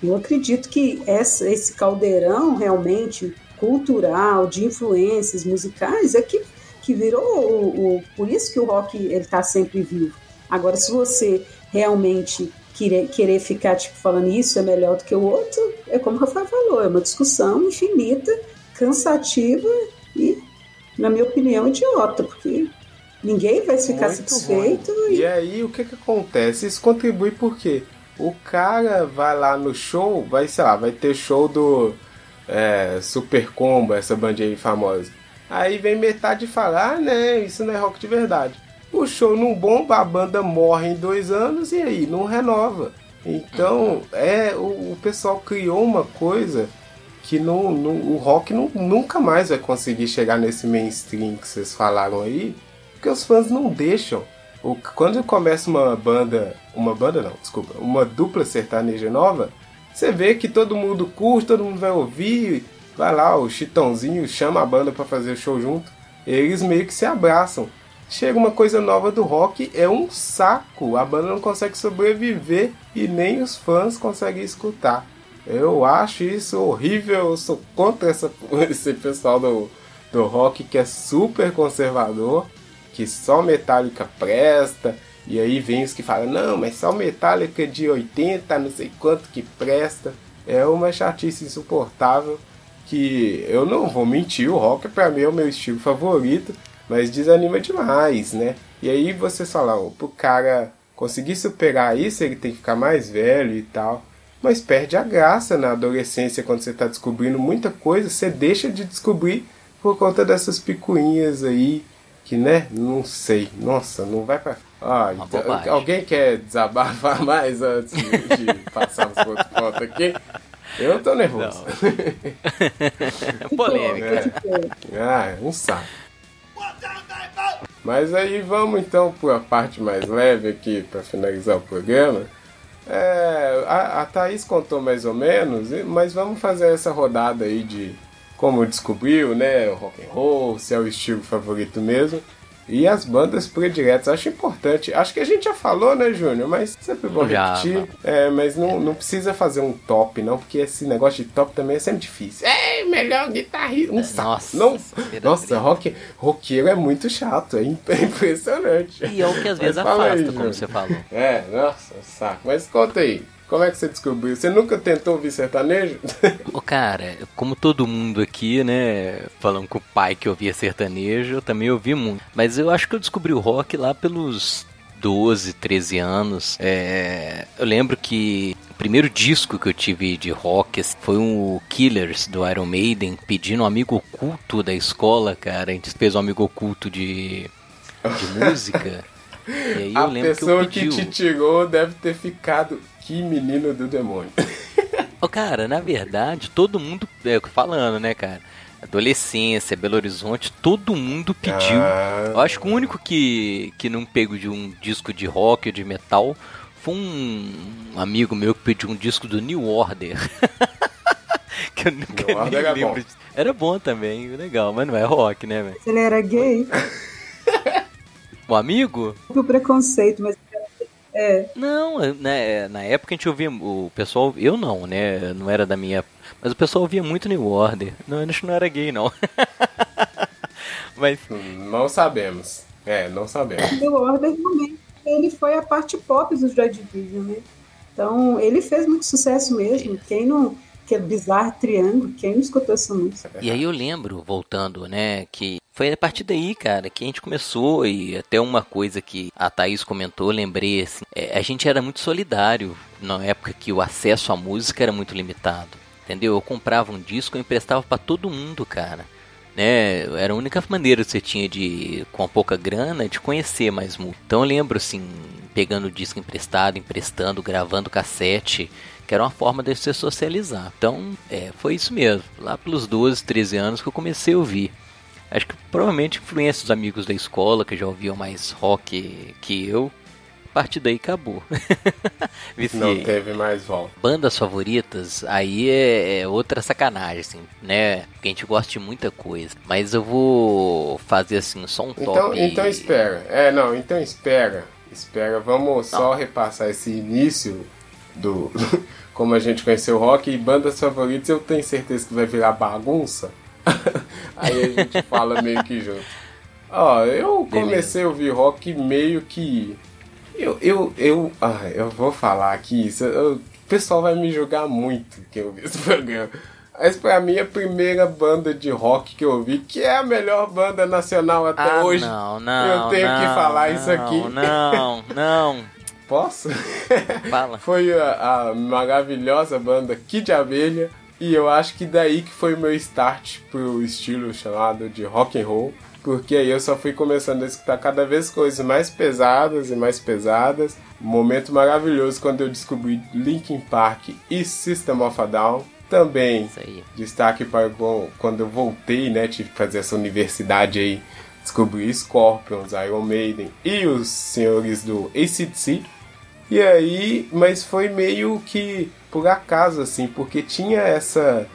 eu acredito que essa, esse caldeirão realmente cultural, de influências musicais, é que, que virou o, o Por isso que o rock está sempre vivo. Agora, se você realmente querer, querer ficar tipo, falando isso é melhor do que o outro, é como o Rafael falou, é uma discussão infinita, cansativa e, na minha opinião, idiota, porque Ninguém vai ficar Muito satisfeito. E... e... aí, o que que acontece? Isso contribui porque o cara vai lá no show, vai, sei lá, vai ter show do é, Super Combo, essa bandinha aí famosa. Aí vem metade falar, ah, né, isso não é rock de verdade. O show não bomba, a banda morre em dois anos e aí não renova. Então, é o, o pessoal criou uma coisa que no, no, o rock não, nunca mais vai conseguir chegar nesse mainstream que vocês falaram aí porque os fãs não deixam. O, quando começa uma banda, uma banda não, desculpa, uma dupla sertaneja nova, você vê que todo mundo curte, todo mundo vai ouvir, vai lá, o Chitãozinho chama a banda para fazer o show junto, eles meio que se abraçam. Chega uma coisa nova do rock, é um saco, a banda não consegue sobreviver e nem os fãs conseguem escutar. Eu acho isso horrível, eu sou contra essa, esse pessoal do, do rock que é super conservador que só Metallica presta. E aí vem os que falam, não, mas só Metallica de 80, não sei quanto que presta. É uma chatice insuportável que eu não vou mentir, o rock para mim é o meu estilo favorito, mas desanima demais, né? E aí você fala, oh, pro cara conseguir superar isso, ele tem que ficar mais velho e tal. Mas perde a graça na adolescência quando você está descobrindo muita coisa, você deixa de descobrir por conta dessas picuinhas aí que, né? Não sei. Nossa, não vai pra. Ah, então, alguém quer desabafar mais antes de, de passar os outros pontos aqui? Eu tô nervoso. Polêmica. É. Ah, um saco. Mas aí vamos então para a parte mais leve aqui para finalizar o programa. É, a, a Thaís contou mais ou menos, mas vamos fazer essa rodada aí de como descobriu, né, o rock and roll, se é o estilo favorito mesmo. E as bandas prediletas, acho importante. Acho que a gente já falou, né, Júnior? Mas sempre bom repetir. É, mas não, não precisa fazer um top, não, porque esse negócio de top também é sempre difícil. É, melhor guitarrista. Um saco. Nossa, não, nossa rock, roqueiro é muito chato, é impressionante. E é o que às vezes afasta, aí, como você falou. É, nossa, saco. Mas conta aí. Como é que você descobriu? Você nunca tentou ouvir sertanejo? O cara, como todo mundo aqui, né, falando com o pai que ouvia sertanejo, eu também ouvi muito. Mas eu acho que eu descobri o rock lá pelos 12, 13 anos. É, eu lembro que o primeiro disco que eu tive de rock assim, foi o Killers do Iron Maiden, pedindo um amigo oculto da escola, cara. A gente fez um amigo oculto de, de música. E aí eu a lembro pessoa que, que te tirou deve ter ficado que menino do demônio. Ô, cara, na verdade, todo mundo. É, falando, né, cara? Adolescência, Belo Horizonte, todo mundo pediu. Ah. Eu acho que o único que, que não pegou de um disco de rock ou de metal foi um amigo meu que pediu um disco do New Order. que eu nunca New nem era lembro. Bom. Era bom também, legal, mas não é rock, né, velho? Ele era gay? o amigo? O preconceito, mas é. Não, né, na época a gente ouvia. O pessoal. Eu não, né? Não era da minha. Mas o pessoal ouvia muito New Order. Não, acho que não era gay, não. mas. Não sabemos. É, não sabemos. New Order realmente ele foi a parte pop do Joy Division, né? Então ele fez muito sucesso mesmo. Quem não. Que é bizarro triângulo, quem não escutou essa música? E aí eu lembro, voltando, né, que foi a partir daí, cara, que a gente começou e até uma coisa que a Thaís comentou, lembrei assim, é, a gente era muito solidário na época que o acesso à música era muito limitado, entendeu? Eu comprava um disco e emprestava para todo mundo, cara. Né, era a única maneira que você tinha de, com pouca grana, de conhecer mais música. Então eu lembro assim, pegando o disco emprestado, emprestando, gravando cassete, que era uma forma de você socializar. Então, é, foi isso mesmo. Lá pelos 12, 13 anos que eu comecei a ouvir. Acho que provavelmente influência dos amigos da escola que já ouviam mais rock que eu. A partir daí acabou. Não teve mais volta. Bandas favoritas, aí é, é outra sacanagem, assim, né? Porque a gente gosta de muita coisa. Mas eu vou fazer assim, só um Então, top. então espera. É, não, então espera. Espera, vamos só repassar esse início do. Como a gente conheceu o rock e bandas favoritas, eu tenho certeza que vai virar bagunça. Aí a gente fala meio que junto. Ó, eu comecei a ouvir rock meio que. Eu, eu, eu, ah, eu vou falar aqui, isso, eu- o pessoal vai me julgar muito que eu vi esse programa. Mas pra mim, a primeira banda de rock que eu ouvi, que é a melhor banda nacional até Ah, hoje. não, não, eu tenho que não, falar isso não, aqui. Não, não, Posso? fala. foi a, a maravilhosa banda Kid Abelha. E eu acho que daí que foi o meu start pro estilo chamado de rock and roll. Porque aí eu só fui começando a escutar cada vez coisas mais pesadas e mais pesadas. Momento maravilhoso quando eu descobri Linkin Park e System of a Down. Também destaque para bom, quando eu voltei, né, tive que fazer essa universidade aí, descobri Scorpions, Iron Maiden e os senhores do ACDC. E aí, mas foi meio que por acaso, assim, porque tinha essa.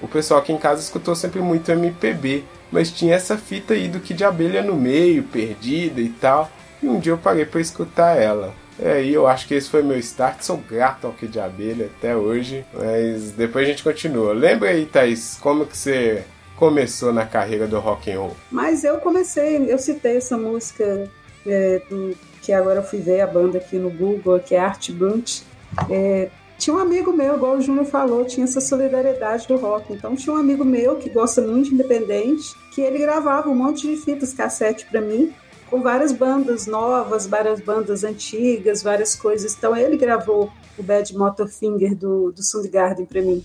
O pessoal aqui em casa escutou sempre muito MPB, mas tinha essa fita aí do que de abelha no meio, perdida e tal. E um dia eu parei pra escutar ela. E aí eu acho que esse foi meu start. Sou grato ao que de abelha até hoje, mas depois a gente continua. Lembra aí, Thaís, como que você começou na carreira do rock and roll? Mas eu comecei, eu citei essa música é, do- que agora eu fui ver a banda aqui no Google, que é Art Brunch. É, tinha um amigo meu, igual o Júnior falou, tinha essa solidariedade do rock. Então tinha um amigo meu que gosta muito de independente, que ele gravava um monte de fitas cassete para mim, com várias bandas novas, várias bandas antigas, várias coisas. Então ele gravou o Bad Motorfinger do, do Soundgarden para mim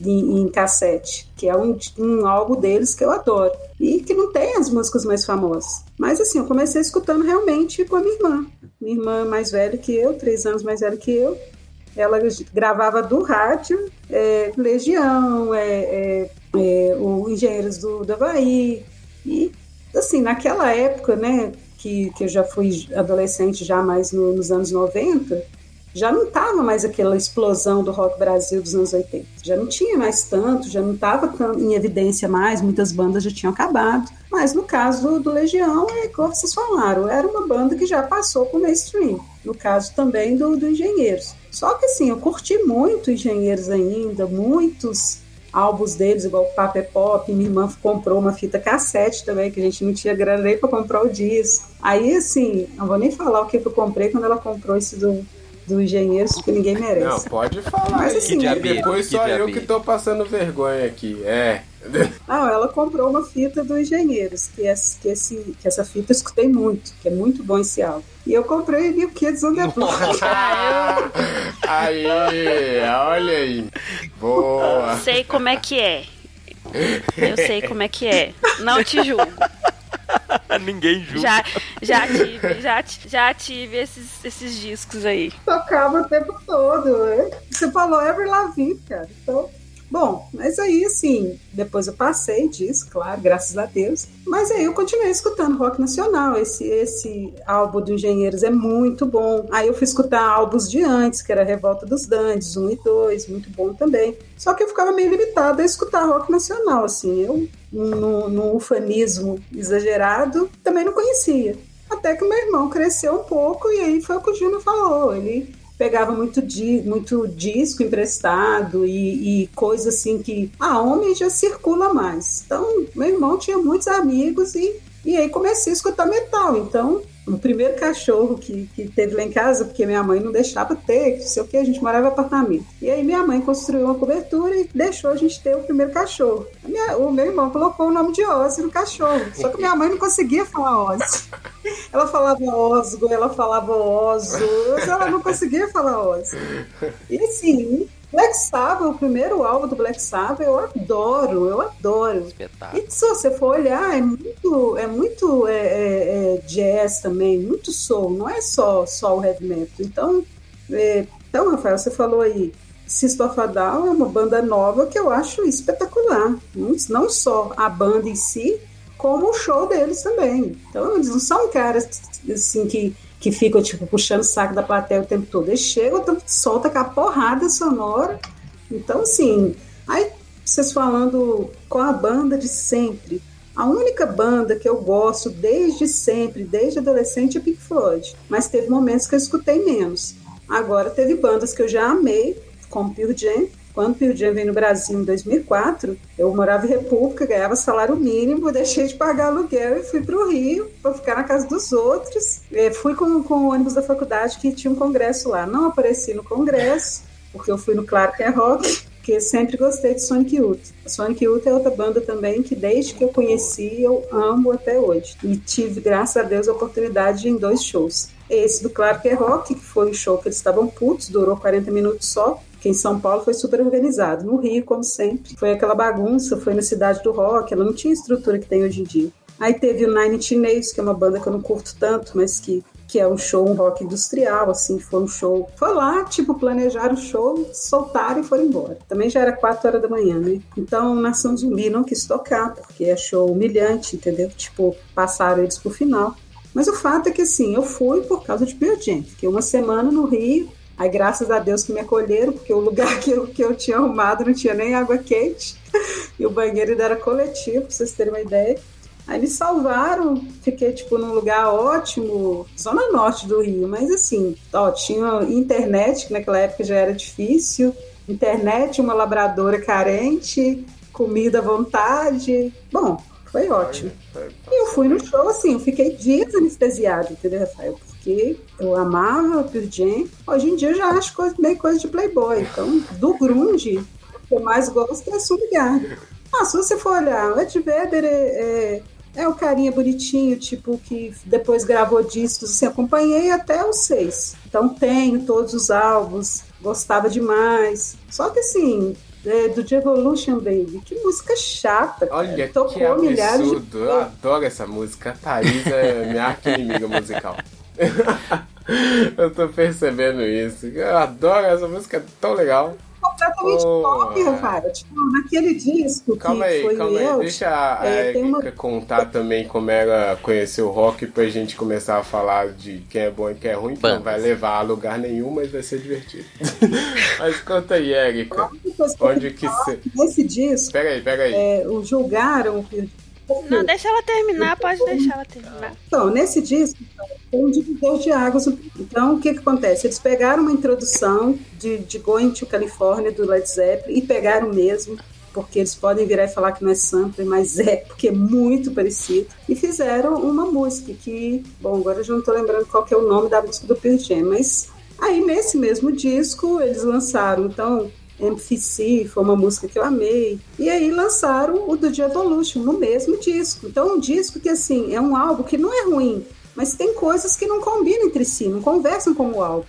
em, em cassete, que é um, um álbum deles que eu adoro. E que não tem as músicas mais famosas. Mas assim, eu comecei escutando realmente com a minha irmã. Minha irmã mais velha que eu, três anos mais velha que eu. Ela gravava do rádio é, Legião, é, é, é, o Engenheiros do, do Havaí. E assim, naquela época, né, que, que eu já fui adolescente já mais no- nos anos 90, já não estava mais aquela explosão do rock Brasil dos anos 80. Já não tinha mais tanto, já não estava em evidência mais, muitas bandas já tinham acabado. Mas no caso do, Legião, é como vocês falaram, era uma banda que já passou para o mainstream. No caso também do, do Engenheiros. Só que assim, eu curti muito Engenheiros ainda, muitos álbuns deles, igual Papa é Pop. Minha irmã comprou uma fita cassete também, que a gente não tinha grana nem para comprar o disco. Aí, assim, não vou nem falar o que eu comprei quando ela comprou esse do, do Engenheiros, porque ninguém merece. Não, pode falar Mas assim, que Que abelha, depois que só eu que tô passando vergonha aqui. É. Não, ela comprou uma fita do Engenheiros, que, esse, que, esse, que essa fita eu escutei muito, que é muito bom esse álbum. E eu comprei New Kids on the Block. Aí, olha aí. Boa. Sei como é que é. Eu sei como é que é. Não te julgo. Ninguém julga. Já, já tive, já, já tive esses, esses discos aí. Tocava o tempo todo, né? Você falou Ever Lavigne, cara. Então, bom, mas aí, assim, depois eu passei disso, claro, graças a Deus. Mas aí eu continuei escutando rock nacional. Esse, esse álbum do Engenheiros é muito bom. Aí eu fui escutar álbuns de antes, que era Revolta dos Dantes, 1 e 2, muito bom também. Só que eu ficava meio limitada a escutar rock nacional, assim. Eu, no, ufanismo exagerado, também não conhecia. Até que meu irmão cresceu um pouco e aí foi o que o Júnior falou. Ele pegava muito, di, muito disco emprestado e, e coisa assim que a homem já circula mais. Então, meu irmão tinha muitos amigos e E aí comecei a escutar metal. Então, o primeiro cachorro que, que teve lá em casa, porque minha mãe não deixava ter, não sei o que, a gente morava em apartamento. E aí minha mãe construiu uma cobertura e deixou a gente ter o primeiro cachorro. Minha, o meu irmão colocou o nome de Ozzy no cachorro. Só que minha mãe não conseguia falar Ozzy. Ela falava Osgo, ela falava Ozo, ela não conseguia falar Ozzy. E assim, Black Sabbath, o primeiro álbum do Black Sabbath, eu adoro, eu adoro. Espetáculo. E se você for olhar, é muito, é muito é, é, é jazz também, muito soul, não é só, só o heavy metal. Então, é, então, Rafael, você falou aí, of a Down é uma banda nova que eu acho espetacular. Não, não só a banda em si, como o show deles também. Então, eles não são caras assim que que ficam, tipo, puxando o saco da plateia o tempo todo. Eles chegam, solta com a porrada sonora. Então, assim, aí vocês falando com a banda de sempre. A única banda que eu gosto desde sempre, desde adolescente, é Pink Floyd. Mas teve momentos que eu escutei menos. Agora, teve bandas que eu já amei, como Pearl Jam, quando o Pearl Jam veio no Brasil em 2004, eu morava em República, ganhava salário mínimo, deixei de pagar aluguel e fui para o Rio para ficar na casa dos outros. É, fui com, com o ônibus da faculdade que tinha um congresso lá. Não apareci no congresso, porque eu fui no é Rock, porque sempre gostei de Sonic Youth. Sonic Youth é outra banda também que desde que eu conheci eu amo até hoje. E tive, graças a Deus, a oportunidade em dois shows. Esse do é Rock, que foi um show que eles estavam putos, durou 40 minutos só que em São Paulo foi super organizado. No Rio, como sempre, foi aquela bagunça, foi na cidade do rock, ela não tinha estrutura que tem hoje em dia. Aí teve o Nine Nails, que é uma banda que eu não curto tanto, mas que que é um show, um rock industrial, assim, foi um show. Foi lá, tipo, planejaram o show, soltaram e foram embora. Também já era 4 horas da manhã, né? Então, Nação Zumbi não quis tocar, porque achou humilhante, entendeu? Tipo, passaram eles pro final. Mas o fato é que, assim, eu fui por causa de Jam. Fiquei uma semana no Rio, Aí, graças a Deus que me acolheram, porque o lugar que eu, que eu tinha arrumado não tinha nem água quente. E o banheiro ainda era coletivo, pra vocês terem uma ideia. Aí me salvaram, fiquei tipo num lugar ótimo, zona norte do Rio, mas assim, ó, tinha internet, que naquela época já era difícil, internet, uma labradora carente, comida à vontade. Bom, foi ótimo. E eu fui no show assim, eu fiquei dias anestesiado, entendeu, Rafael? Porque eu amava o Pearl Jam. Hoje em dia eu já acho coisa, meio coisa de playboy. Então, do grunge, o que eu mais gosto é Soundgarden. Ah, se você for olhar, o Ed Vedder é, é, é o carinha bonitinho, tipo, que depois gravou discos, assim, acompanhei até os seis. Então tenho todos os álbuns, gostava demais. Só que assim, é, do The Evolution Baby. Que música chata. Cara. Olha, Tocou que absurdo. milhares de Eu adoro essa música. A Thaís é minha arqui-inimiga musical. Eu tô percebendo isso. Eu adoro essa música, é tão legal. completamente Oh, pop, é. Rafael. Tipo, naquele disco Calma que aí, foi calma eu, aí. Deixa a é, Erika uma- contar também como ela conheceu o rock pra gente começar a falar de quem é bom e quem é ruim, que não vai levar a lugar nenhum, mas vai ser divertido. mas conta aí, Erika. Que Onde que você. Nesse disco, Pera aí, pera aí. é, o julgaram o Não, deixa ela terminar, pode deixar ela terminar. Então, nesse disco, tem um divisor de águas. Então, o que, que acontece? Eles pegaram uma introdução de, de Going to California, do Led Zeppelin, e pegaram mesmo, porque eles podem virar e falar que não é sample, mas é, porque é muito parecido. E fizeram uma música que, bom, agora eu já não estou lembrando qual que é o nome da música do Pearl Jam, mas aí nesse mesmo disco eles lançaram, então, MFC foi uma música que eu amei. E aí lançaram o do The Evolution no mesmo disco. Então, um disco que, assim, é um álbum que não é ruim, mas tem coisas que não combinam entre si, não conversam como álbum.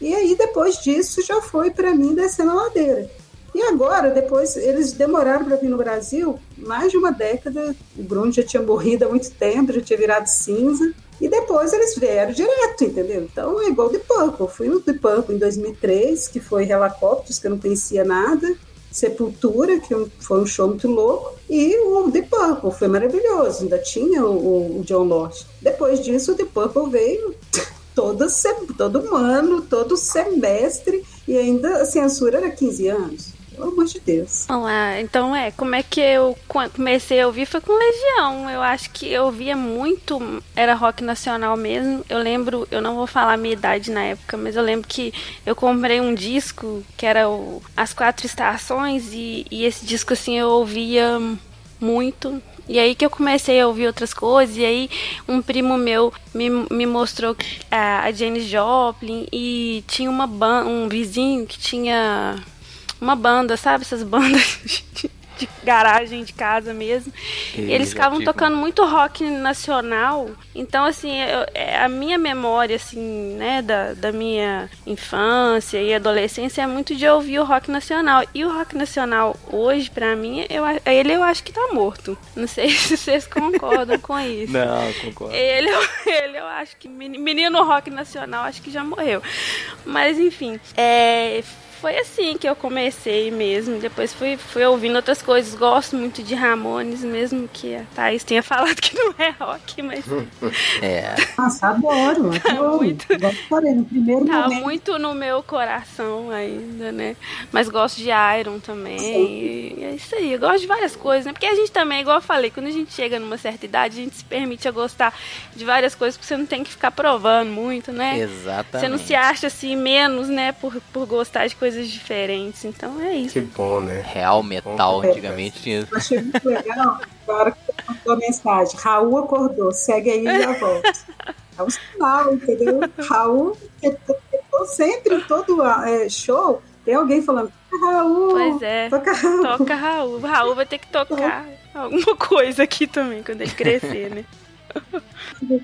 E aí, depois disso, já foi para mim descendo a ladeira. E agora, depois, eles demoraram para vir no Brasil mais de uma década. O Grunge já tinha morrido há muito tempo, já tinha virado cinza. E depois eles vieram direto, entendeu? Então é igual The Purple. Fui no The Purple em 2003, que foi Helicópteros, que eu não conhecia nada. Sepultura, que foi um show muito louco. E o The Purple foi maravilhoso. Ainda tinha o, o John Lord. Depois disso, o The Purple veio todo, todo ano, todo semestre. E ainda a censura era 15 anos. Pelo amor de Deus. Vamos lá, então é, como é que eu co- comecei a ouvir foi com Legião. Eu acho que eu via muito, era rock nacional mesmo. Eu lembro, eu não vou falar a minha idade na época, mas eu lembro que eu comprei um disco que era o As Quatro Estações e, e esse disco assim eu ouvia muito E aí que eu comecei a ouvir outras coisas, e aí um primo meu me, me mostrou a, a Joplin e tinha uma banda, um vizinho que tinha uma banda, sabe? Essas bandas de, de garagem de casa mesmo. E eles ficavam tipo- tocando muito rock nacional. Então, assim, eu- é, a minha memória, assim, né, da, da minha infância e adolescência é muito de ouvir o rock nacional. E o rock nacional hoje, pra mim, eu, ele eu acho que tá morto. Não sei se vocês concordam com isso. Não, concordo. Ele, eu- ele eu acho que meni- menino rock nacional acho que já morreu. Mas enfim, é, foi assim que eu comecei mesmo. Depois fui, fui ouvindo outras coisas. Gosto muito de Ramones, mesmo que a Thaís tenha falado que não é rock, mas É, Nossa, adoro, adoro. muito. No primeiro tá momento. muito no meu coração ainda, né? Mas gosto de Iron também. E é isso aí, eu gosto de várias coisas, né? Porque a gente também, igual eu falei, quando a gente chega numa certa idade, a gente se permite a gostar de várias coisas, porque você não tem que ficar provando muito, né? exatamente. Você não se acha assim menos, né, por, por gostar de coisas diferentes. Então é isso. Que bom, né? Real metal, Com antigamente tinha isso. Eu achei muito legal a hora que você mandou a mensagem. Raul acordou, segue aí e já volta. É um sinal, entendeu? Raul, eu tô- sempre, em todo é, show, tem alguém falando, Raul, Pois é. toca Raul. Toca Raul. Raul vai ter que tocar alguma coisa aqui também quando ele crescer, né?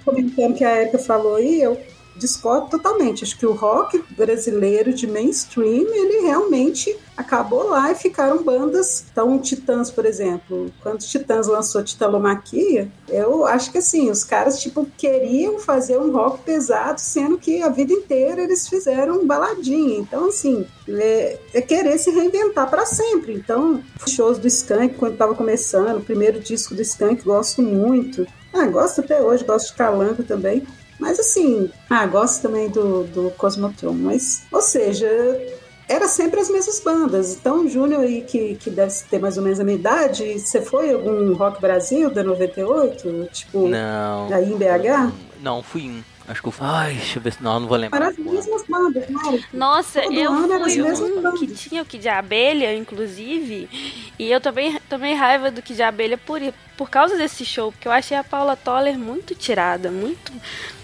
comentando que a Erika falou aí, eu discordo totalmente. Acho que o rock brasileiro de mainstream, ele realmente acabou lá e ficaram bandas. Então, Titãs, por exemplo, quando Titãs lançou Titalomaquia, eu acho que assim, os caras tipo queriam fazer um rock pesado, sendo que a vida inteira eles fizeram baladinha. Então, assim, é, é querer se reinventar para sempre. Então, shows do Skank quando estava começando, o primeiro disco do Skank, gosto muito. Ah, gosto até hoje, gosto de Calango também. Mas assim, ah, gosto também do, do Cosmotron. Mas, ou seja, era sempre as mesmas bandas. Então, o Júnior aí, que, que deve ter mais ou menos a minha idade, você foi algum Rock Brasil da 98? Tipo, Não. aí em BH? Não, fui um. Acho que eu fui. Ai, deixa eu ver se. Não, não vou lembrar. Eram as mesmas bandas, né? Nossa, Todo eu ano era as fui mesmas um bandas. que tinha o Kid de Abelha, inclusive. E eu também tomei raiva do Kid de Abelha por, por causa desse show, porque eu achei a Paula Toller muito tirada, muito,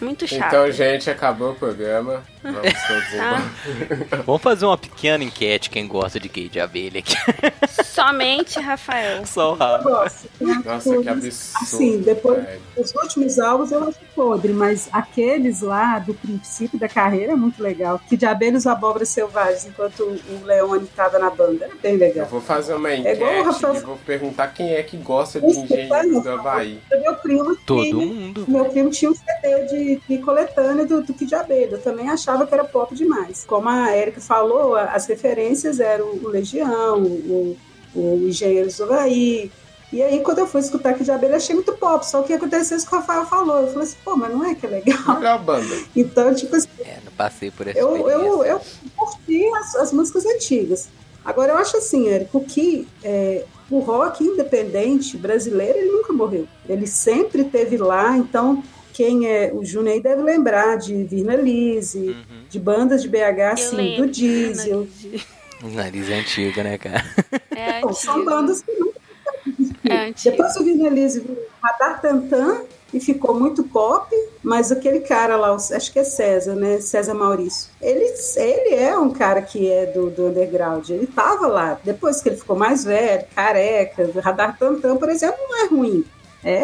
muito chata. Então, gente, acabou o programa. Vamos todos embora. Vamos fazer uma pequena enquete quem gosta de gay de abelha aqui. Somente Rafael. Só o Eu Rafa. gosto. Nossa, que absurdo. Assim, depois velho. os últimos álbuns eu acho podre, mas aqueles lá do princípio da carreira é muito legal. Que de abelhas abóboras selvagens, enquanto o Leone estava na banda. Era bem Eu legal. vou fazer uma É igual enquete Rafael- e vou perguntar quem é que gosta de Isso, do Havaí. Meu primo Todo tinha, mundo. meu primo tinha um CD de, de coletânea do, do Kid Abelha. Eu também achava que era pop demais. Como a Erika falou, as referências eram o Legião, o, o Engenheiros do Havaí. E aí, quando eu fui escutar Kid Abelha, achei muito pop. Só que aconteceu isso que o Rafael falou. Eu falei assim, pô, mas não é que é legal? Melhor banda. Então, tipo assim, É, não passei por essa eu, eu, eu curti as, as músicas antigas. Agora, eu acho assim, Érico, que é, o rock independente brasileiro, ele nunca morreu. Ele sempre teve lá, então quem é o Júnior aí deve lembrar de Virna Lise, Uhum. de bandas de BH, Eu assim, lembro. do Diesel. O nariz é antigo, né, cara? É Então, são bandas que nunca É antigo. Depois o Virna Lise Radar Tantan e ficou muito pop, mas aquele cara lá, acho que é César, né? César Maurício. Ele, ele é um cara que é do, do underground. Ele tava lá. Depois que ele ficou mais velho, careca, Radar Tantan, por exemplo, não é ruim. É,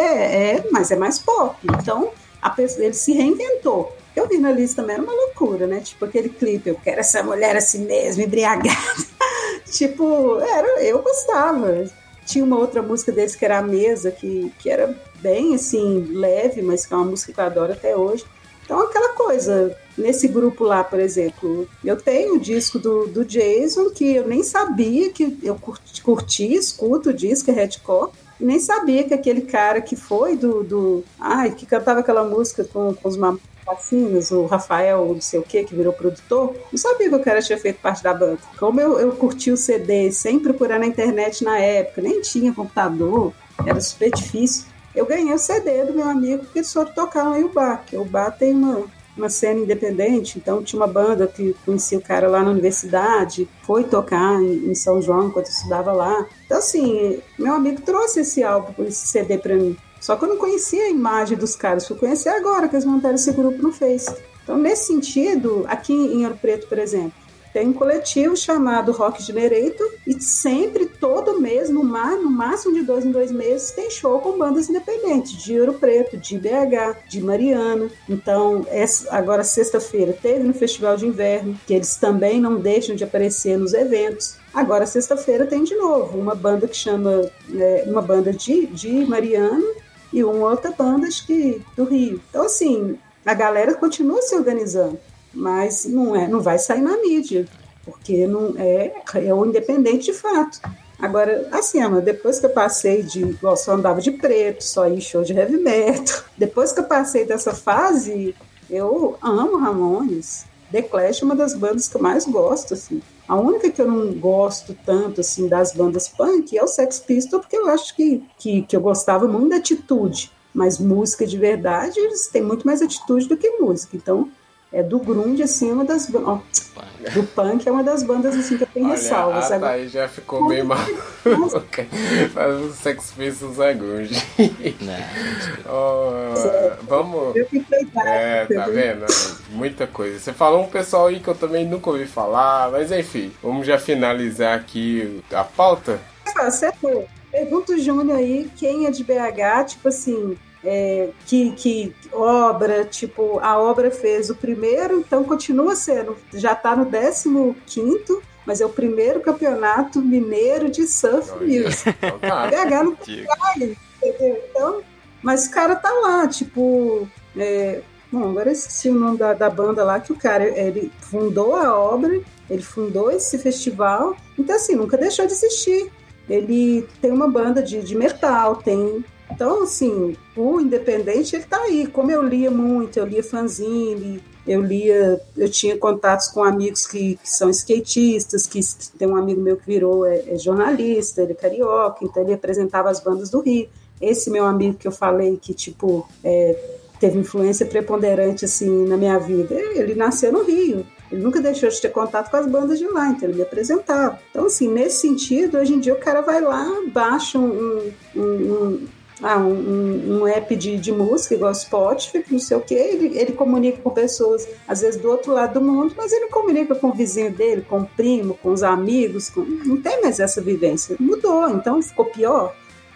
é, mas é mais pop. Então, pessoa, ele se reinventou. Porque o Virna Lise também era uma loucura, né? Tipo aquele clipe, eu quero essa mulher assim mesmo, embriagada. tipo, era, eu gostava. Tinha uma outra música deles que era a mesa, que, que era bem assim, leve, mas que é uma música que eu adoro até hoje. Então, aquela coisa, nesse grupo lá, por exemplo, eu tenho o disco do, do Jason, que eu nem sabia que eu curti, curti escuto o disco, é Redcore, e nem sabia que aquele cara que foi do. do ai, que cantava aquela música com, com os Mamonas, o Rafael, não sei o que, que virou produtor, não sabia que o cara tinha feito parte da banda. Como eu, eu curti o CD sem procurar na internet na época, nem tinha computador, era super difícil. Eu ganhei o CD do meu amigo eles foram tocar lá em Ubá, que Ubá tem uma, uma cena independente, então tinha uma banda que conhecia o cara lá na universidade, foi tocar em, em São João enquanto eu estudava lá. Então, assim, meu amigo trouxe esse álbum, esse CD para mim. Só que eu não conhecia a imagem dos caras, fui conhecer agora que eles montaram esse grupo no Face. Então, nesse sentido, aqui em Ouro Preto, por exemplo, tem um coletivo chamado Rock Generator e sempre, todo mês, no, mar, no máximo de dois em dois meses, tem show com bandas independentes, de Ouro Preto, de BH, de Mariana. Então, essa, agora sexta-feira teve no Festival de Inverno, que eles também não deixam de aparecer nos eventos. Agora, sexta-feira, tem de novo uma banda que chama, é, uma banda de, de Mariana e uma outra banda, que do Rio. Então, assim, a galera continua se organizando mas não é, não vai sair na mídia, porque não é, é o independente de fato. Agora, assim, Ama, depois que eu passei de. Igual, só andava de preto, só ia show de heavy metal. Depois que eu passei dessa fase, eu amo Ramones. The Clash é uma das bandas que eu mais gosto, assim. A única que eu não gosto tanto, assim, das bandas punk é o Sex Pistols, porque eu acho que, que, que eu gostava muito da atitude. Mas música de verdade, eles têm muito mais atitude do que música. Então, é do grunge, assim, uma das ó, do punk é uma das bandas assim que eu tenho Olha, ressalvas. A Thaís já ficou bem mal. Mas o Sex Pistols é grunge. oh, vamos. É, tá vendo? Muita coisa. Você falou um pessoal aí que eu também nunca ouvi falar, mas enfim, vamos já finalizar aqui a pauta. Você pergunta o Júnior aí quem é de BH, tipo assim, é, que, que obra, tipo, a obra fez o primeiro, então continua sendo, já está no 15 mas é o primeiro campeonato mineiro de surf music. Então, tá. BH não entendeu? Então, mas o cara tá lá, tipo. É, bom, agora eu esqueci o nome da, da banda lá, que o cara ele fundou a obra, ele fundou esse festival, então assim, nunca deixou de existir. Ele tem uma banda de, de metal, tem então, assim, o independente, ele tá aí. Como eu lia muito, eu lia fanzine, eu lia, eu tinha contatos com amigos que, que são skatistas, que, tem um amigo meu que virou é, é, jornalista, ele é carioca, então ele apresentava as bandas do Rio. Esse meu amigo que eu falei que, tipo, é, teve influência preponderante, assim, na minha vida, ele nasceu no Rio. Ele nunca deixou de ter contato com as bandas de lá, então ele me apresentava. Então, assim, nesse sentido, hoje em dia o cara vai lá, baixa um, um, um ah, um, um, app de, de música, igual Spotify, não sei o que, ele, ele comunica com pessoas, às vezes do outro lado do mundo, mas ele comunica com o vizinho dele, com o primo, com os amigos, com... não tem mais essa vivência. Mudou, então ficou pior.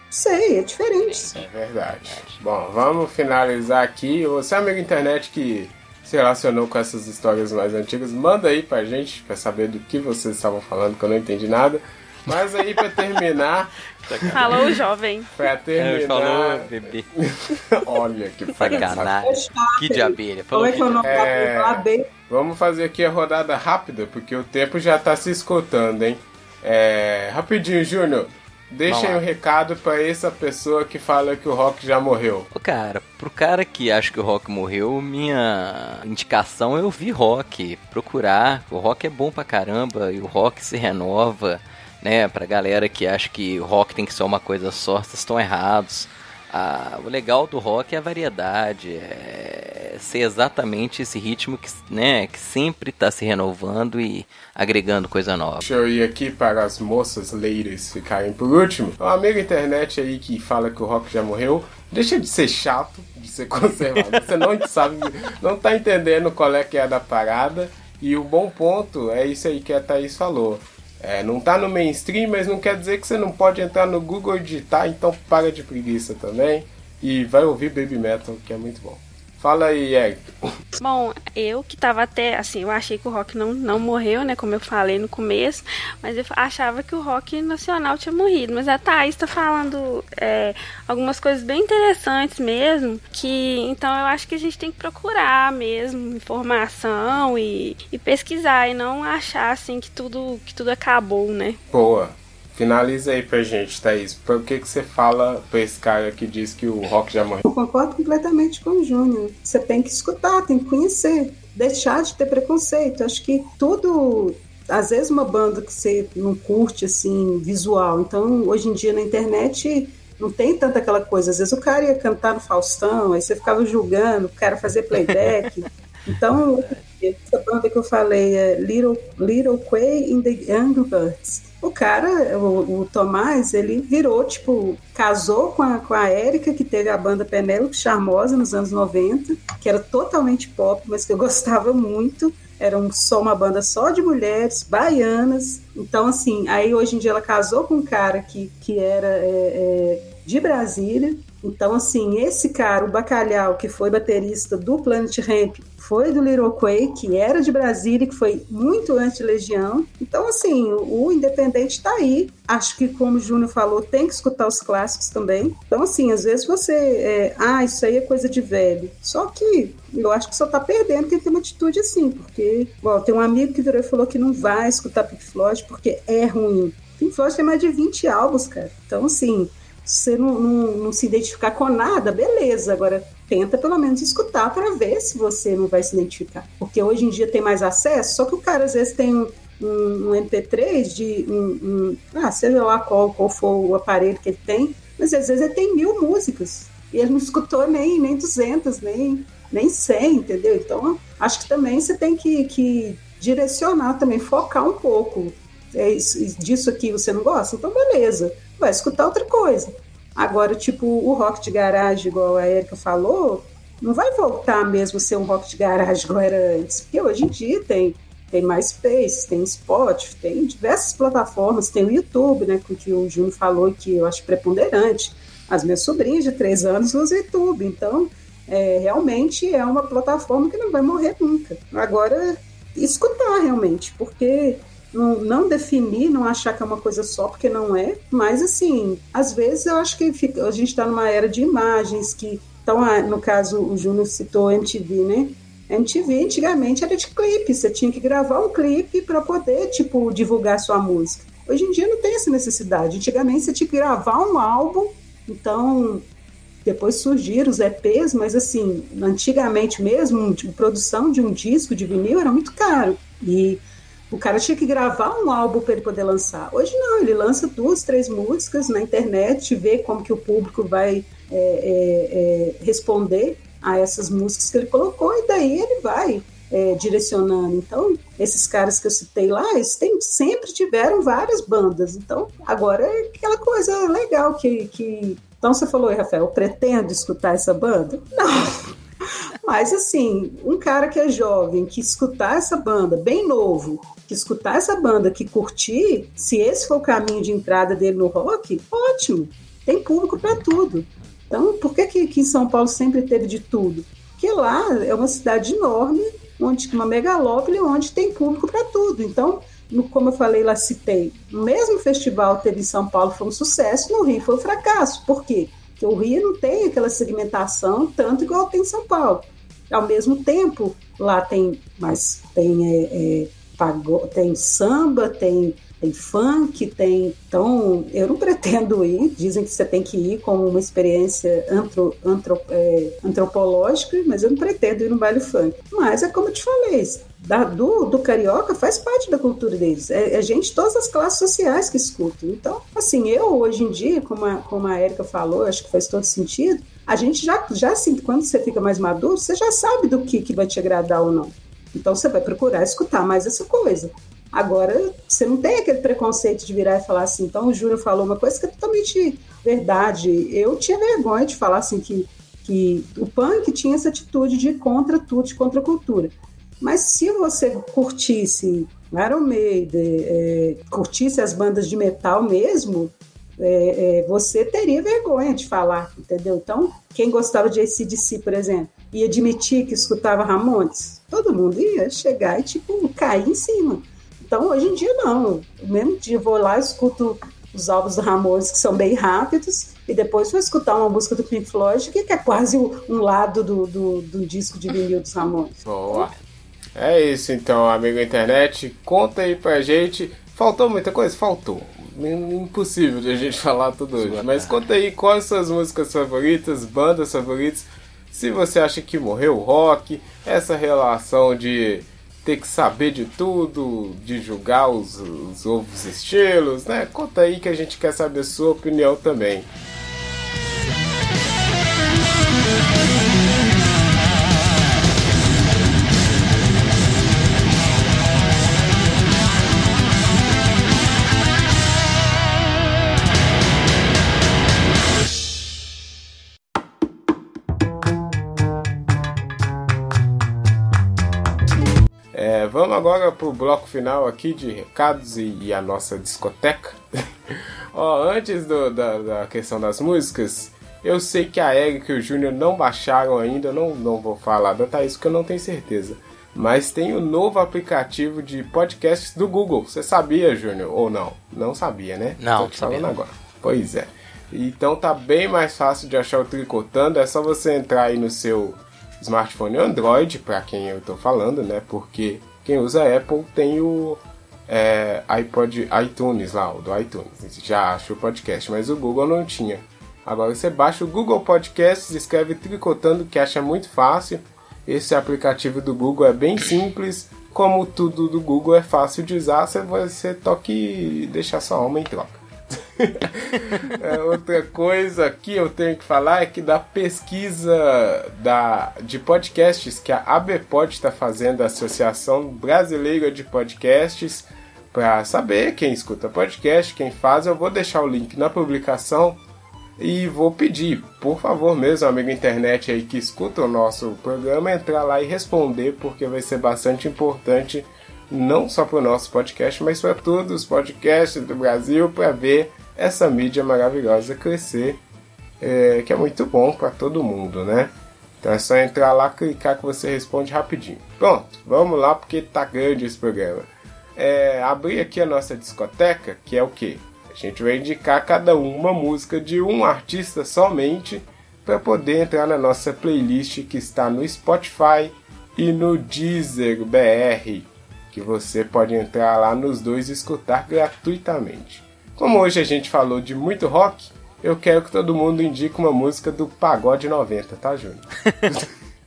Sei, é diferente. É verdade. Bom, vamos finalizar aqui. Você, amigo internet que se relacionou com essas histórias mais antigas, manda aí pra gente, pra saber do que vocês estavam falando, que eu não entendi nada. Mas aí, pra terminar. Falou o jovem. Pra terminar. É, falou bebê. Olha que sacanagem. Que de abelha. Falou Como é que eu não é... Vamos fazer aqui a rodada rápida, porque o tempo já tá se escutando, hein? É... Rapidinho, Júnior. Deixa aí um recado para essa pessoa que fala que o Rock já morreu. Ô, cara, pro cara que acha que o Rock morreu, minha indicação é ouvir Rock, procurar. O Rock é bom pra caramba e o Rock se renova né? Pra galera que acha que rock tem que ser uma coisa só, vocês estão errados. Ah, o legal do rock é a variedade, é ser exatamente esse ritmo que, né, que sempre está se renovando e agregando coisa nova. Deixa eu ir aqui para as moças ladies ficarem por último. Um amigo internet aí que fala que o rock já morreu, deixa de ser chato, de ser conservador. Você não sabe, não tá entendendo qual é que é da parada. E o bom ponto é isso aí que a Thaís falou. É, não tá no mainstream, mas não quer dizer que você não pode entrar no Google e digitar, então para de preguiça também. E vai ouvir Baby Metal, que é muito bom. Fala aí, Eric. Bom, eu que tava até, assim, eu achei que o rock não, não morreu, né, como eu falei no começo, mas eu achava que o rock nacional tinha morrido. Mas a Thaís tá falando é, algumas coisas bem interessantes mesmo, que então eu acho que a gente tem que procurar mesmo informação e, e pesquisar e não achar, assim, que tudo, que tudo acabou, né. Boa. Finaliza aí pra gente, Thaís. Por que, que você fala pra esse cara que diz que o rock já morreu? Eu concordo completamente com o Júnior. Você tem que escutar, tem que conhecer. Deixar de ter preconceito. Acho que tudo às vezes uma banda que você não curte assim visual. Então, hoje em dia na internet não tem tanta aquela coisa. Às vezes o cara ia cantar no Faustão, aí você ficava julgando, o cara fazer playback. Então, essa banda que eu falei é Little, Little Quay in the Young Birds. O cara, o, o, Tomás, ele virou, tipo, casou com a, com a Érica, que teve a banda Penélope Charmosa nos anos 90, que era totalmente pop, mas que eu gostava muito. Era um, só uma banda só de mulheres, baianas. Então, assim, aí hoje em dia ela casou com um cara que, que era é, é, de Brasília, então, assim, esse cara, o Bacalhau, que foi baterista do Planet Ramp, foi do Little Quay, que era de Brasília, que foi muito antes de Legião. Então, assim, o Independente está aí. Acho que, como o Júnior falou, tem que escutar os clássicos também. Então, assim, às vezes você. É, ah, isso aí é coisa de velho. Só que eu acho que só tá perdendo quem tem uma atitude assim, porque, bom, tem um amigo que virou e falou que não vai escutar Pink Floyd porque é ruim. Pink Floyd tem mais de 20 álbuns, cara. Então, assim, você não, não, não, se identificar com nada, beleza. Agora, tenta pelo menos escutar para ver se você não vai se identificar. Porque hoje em dia tem mais acesso, só que o cara às vezes tem um, um, um MP3 de um, um, ah, seja lá qual, qual for o aparelho que ele tem, mas às vezes ele tem mil músicas. E ele não escutou nem, nem 200, nem, nem 100, entendeu? Então, acho que também você tem que, que direcionar também, focar um pouco. É isso, disso aqui você não gosta? Então, beleza vai escutar outra coisa. Agora, tipo, o rock de garagem, igual a Erika falou, não vai voltar mesmo ser um rock de garagem igual era antes. Porque hoje em dia tem, tem MySpace, tem Spotify, tem diversas plataformas, tem o YouTube, né, que o Júnior falou que eu acho preponderante. As minhas sobrinhas de três anos usam YouTube, então é, realmente é uma plataforma que não vai morrer nunca. Agora, escutar realmente, porque não, não, definir, não achar que é uma coisa só, porque não é, mas assim, às vezes eu acho que fica, a gente está numa era de imagens que. Então, no caso, o Júnior citou MTV, né? MTV antigamente era de clipe, você tinha que gravar um clipe para poder, tipo, divulgar sua música. Hoje em dia não tem essa necessidade. Antigamente você tinha que gravar um álbum, então depois surgiram os EPs, mas assim, antigamente mesmo, a produção de um disco de vinil era muito caro. E o cara tinha que gravar um álbum para ele poder lançar. Hoje não, ele lança duas, três músicas na internet, vê como que o público vai é, é, é, responder a essas músicas que ele colocou e daí ele vai é, direcionando. Então, esses caras que eu citei lá, eles têm, sempre tiveram várias bandas. Então, agora é aquela coisa legal que, que... Então, você falou, Rafael, pretendo escutar essa banda? Não. Mas assim, um cara que é jovem, que escutar essa banda, bem novo, que escutar essa banda, que curtir, se esse for o caminho de entrada dele no rock, ótimo. Tem público para tudo. Então, por que, que em São Paulo sempre teve de tudo? Porque lá é uma cidade enorme, onde uma megalópole, onde tem público para tudo. Então, no, como eu falei lá, citei, o mesmo festival teve em São Paulo foi um sucesso, no Rio foi um fracasso. Por quê? Porque o Rio não tem aquela segmentação tanto igual tem em São Paulo. Ao mesmo tempo, lá tem, mas tem, é, é, tem samba, tem, tem funk, tem. Então, eu não pretendo ir. Dizem que você tem que ir com uma experiência antro, antro, é, antropológica, mas eu não pretendo ir no baile funk. Mas é como eu te falei, da, do, do carioca faz parte da cultura deles. É, é, gente de todas as classes sociais que escutam. Então, assim, eu hoje em dia, como a, como a Erika falou, acho que faz todo sentido, a gente já, já assim, quando você fica mais maduro, você já sabe do que, que vai te agradar ou não. Então você vai procurar escutar mais essa coisa. Agora, você não tem aquele preconceito de virar e falar assim, então o Júnior falou uma coisa que é totalmente verdade. Eu tinha vergonha de falar assim que, que o punk tinha essa atitude de contra tudo, de contra a cultura. Mas se você curtisse Iron Maiden, é, curtisse as bandas de metal mesmo, é, é, você teria vergonha de falar, entendeu? Então, quem gostava de ACDC, por exemplo, e admitir que escutava Ramones, todo mundo ia chegar e, tipo, cair em cima. Então, hoje em dia, não. No mesmo dia, vou lá, escuto os álbuns do Ramones, que são bem rápidos, e depois vou escutar uma música do Pink Floyd, que é quase um lado do, do, do disco de vinil dos Ramones. Boa! É isso então, amigo internet. Conta aí pra gente. Faltou muita coisa? Faltou. Impossível de a gente falar tudo hoje. Mas conta aí quais suas músicas favoritas, bandas favoritas. Se você acha que morreu o rock, essa relação de ter que saber de tudo, de julgar os, os outros estilos, né? Conta aí que a gente quer saber sua opinião também. Vamos agora pro bloco final aqui de recados e, e a nossa discoteca. Ó, antes do- da, da questão das músicas, eu sei que a Eric e o Júnior não baixaram ainda, não, não vou falar da Thaís porque eu não tenho certeza. Mas tem o novo aplicativo de podcasts do Google. Você sabia, Júnior? Ou não? Não sabia, né? Não, Tô te sabia falando agora. Pois é. Então tá bem mais fácil de achar o Tricotando. É só você entrar aí no seu smartphone Android, para quem eu tô falando, né? Porque quem usa Apple tem o é, iPod iTunes lá, o do iTunes. Já acha o podcast, mas o Google não tinha. Agora você baixa o Google Podcasts, escreve Tricotando, que acha muito fácil. Esse aplicativo do Google é bem simples. Como tudo do Google é fácil de usar, você, toca e deixa sua alma em troca. É, outra coisa que eu tenho que falar é que da pesquisa da, de podcasts que a ABPod está fazendo, a Associação Brasileira de Podcasts, para saber quem escuta podcast, quem faz, eu vou deixar o link na publicação e vou pedir, por favor mesmo, amigo internet aí que escuta o nosso programa, entrar lá e responder, porque vai ser bastante importante, não só para o nosso podcast, mas para todos os podcasts do Brasil, para ver essa mídia maravilhosa crescer, é, que é muito bom para todo mundo, né? Então é só entrar lá, clicar que você responde rapidinho. Pronto, vamos lá porque tá grande esse programa. É, abrir aqui a nossa discoteca, que é o que? A gente vai indicar cada um uma música de um artista somente para poder entrar na nossa playlist que está no Spotify e no Deezer BR, que você pode entrar lá nos dois e escutar gratuitamente. Como hoje a gente falou de muito rock, eu quero que todo mundo indique uma música do Pagode 90, tá, Júnior?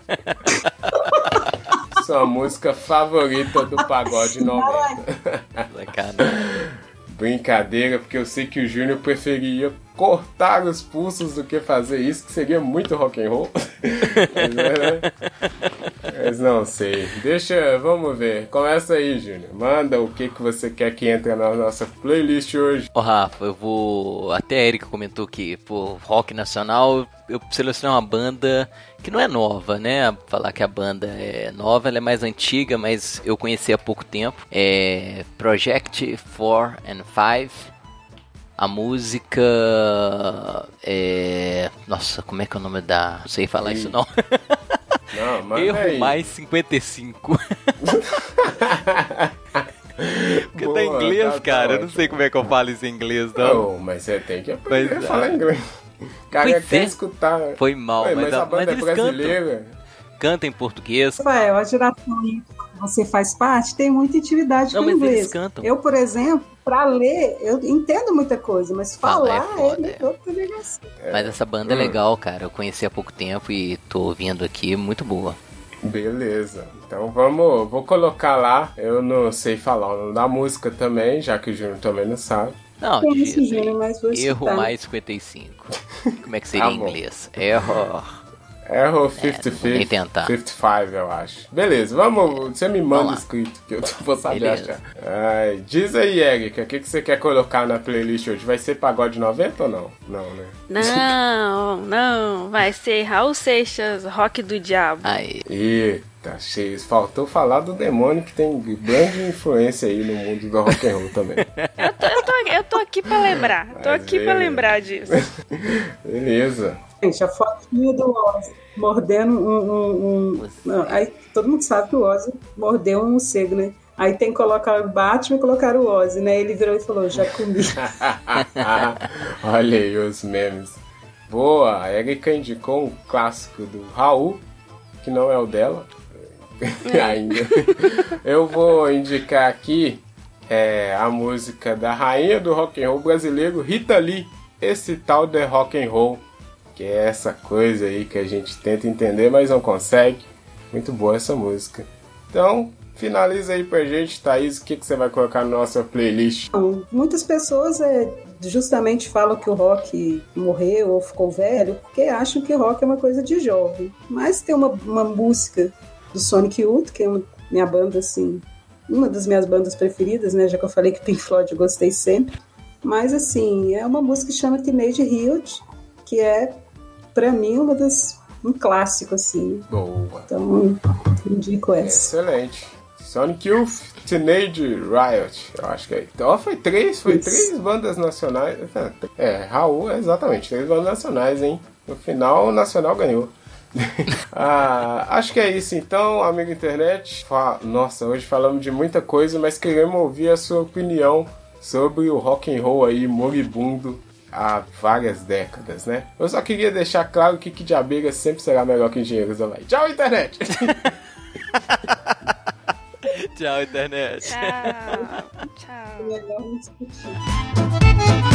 Sua música favorita do Pagode 90. Sacanagem. Brincadeira, porque eu sei que o Júnior preferia cortar os pulsos do que fazer isso, que seria muito rock and roll. Mas, né? Mas não sei. Deixa, vamos ver. Começa aí, Júnior. Manda o que, que você quer que entre na nossa playlist hoje. Ô Rafa, eu vou. Até a Erika comentou que, pô, rock nacional, eu selecionei uma banda que não é nova, né? Falar que a banda é nova, ela é mais antiga, mas eu conheci há pouco tempo. É Project 4 and 5. A música é. Nossa, como é que é o nome da. Não sei falar Ih, isso não. Não, manda Erro aí. mais 55. Porque tá em Boa, inglês, tá- tá cara. eu não sei como é que eu falo isso em inglês, não. Não, mas você tem que aprender Mas, a falar ah, inglês. Cara, pois quer é. escutar. Foi mal, Ué, mas, mas, a- a banda mas é cantam. brasileira. Canta em português. Rafael, a geração aí que você faz parte tem muita intimidade Não, com o inglês. cantam. Eu, por exemplo, para ler, eu entendo muita coisa, mas Falar é falar foda, é é. outra negação. Mas essa banda é Hum. legal, cara. Eu conheci há pouco tempo e tô ouvindo aqui, muito boa. Beleza. Então vamos. Vou colocar lá. Eu não sei falar o nome da música também, já que o Júnior também não sabe. Não, Conheço Júnior, mas vou Erro mais 55. Como é que seria Tá em bom. inglês? Error. Vou 55, nem tentar. 55, eu acho. Beleza, vamos. Você me manda Vamos lá. escrito, que eu vou saber Beleza. achar. Ai, diz aí, Erika, o que, que você quer colocar na playlist hoje? Vai ser pagode 90 ou não? Não, né? Não, não. Vai ser Raul Seixas, Rock do Diabo. Aí. Eita, cheio. Faltou falar do demônio que tem grande influência aí no mundo do rock and roll também. Eu tô, eu tô, eu tô aqui pra lembrar. Tô Mas aqui pra é. lembrar disso. Beleza. Gente, a fotinha do Ozzy mordendo um. um- um- não, aí todo mundo sabe que o Ozzy mordeu um morcego, né? Aí tem que colocar o Batman e colocar o Ozzy, né? Ele virou e falou: já comi. Olha aí os memes. Boa, a Erika indicou um clássico do Raul, que não é o dela. Ainda. Eu vou indicar aqui é, a música da rainha do rock and roll brasileiro, Rita Lee. Esse tal de rock and roll, que é essa coisa aí que a gente tenta entender, mas não consegue. Muito boa essa música. Então, finaliza aí pra gente, Thaís, o que, que você vai colocar na nossa playlist? Então, muitas pessoas é, justamente falam que o rock morreu ou ficou velho porque acham que o rock é uma coisa de jovem. Mas tem uma, uma música do Sonic Youth, que é uma, minha banda, assim, uma das minhas bandas preferidas, né? Já que eu falei que Pink Floyd eu gostei sempre. Mas, assim, é uma música que chama Teenage Hilt, que é, pra mim, uma das, um clássico, assim. Boa. Então, indico essa. Excelente. Sonic Youth, Teenage Riot, eu acho que é. Então foi três, foi Isso. três bandas nacionais. É, Raul, exatamente, três bandas nacionais, hein? No final, o Nacional ganhou. ah, acho que é isso então, amigo internet. Nossa, hoje falamos de muita coisa, mas queremos ouvir a sua opinião sobre o rock and roll aí moribundo há várias décadas, né? Eu só queria deixar claro que Kid Abelha sempre será melhor que Engenheiros do Havaí. Tchau, internet! Tchau, internet. Tchau. Tchau.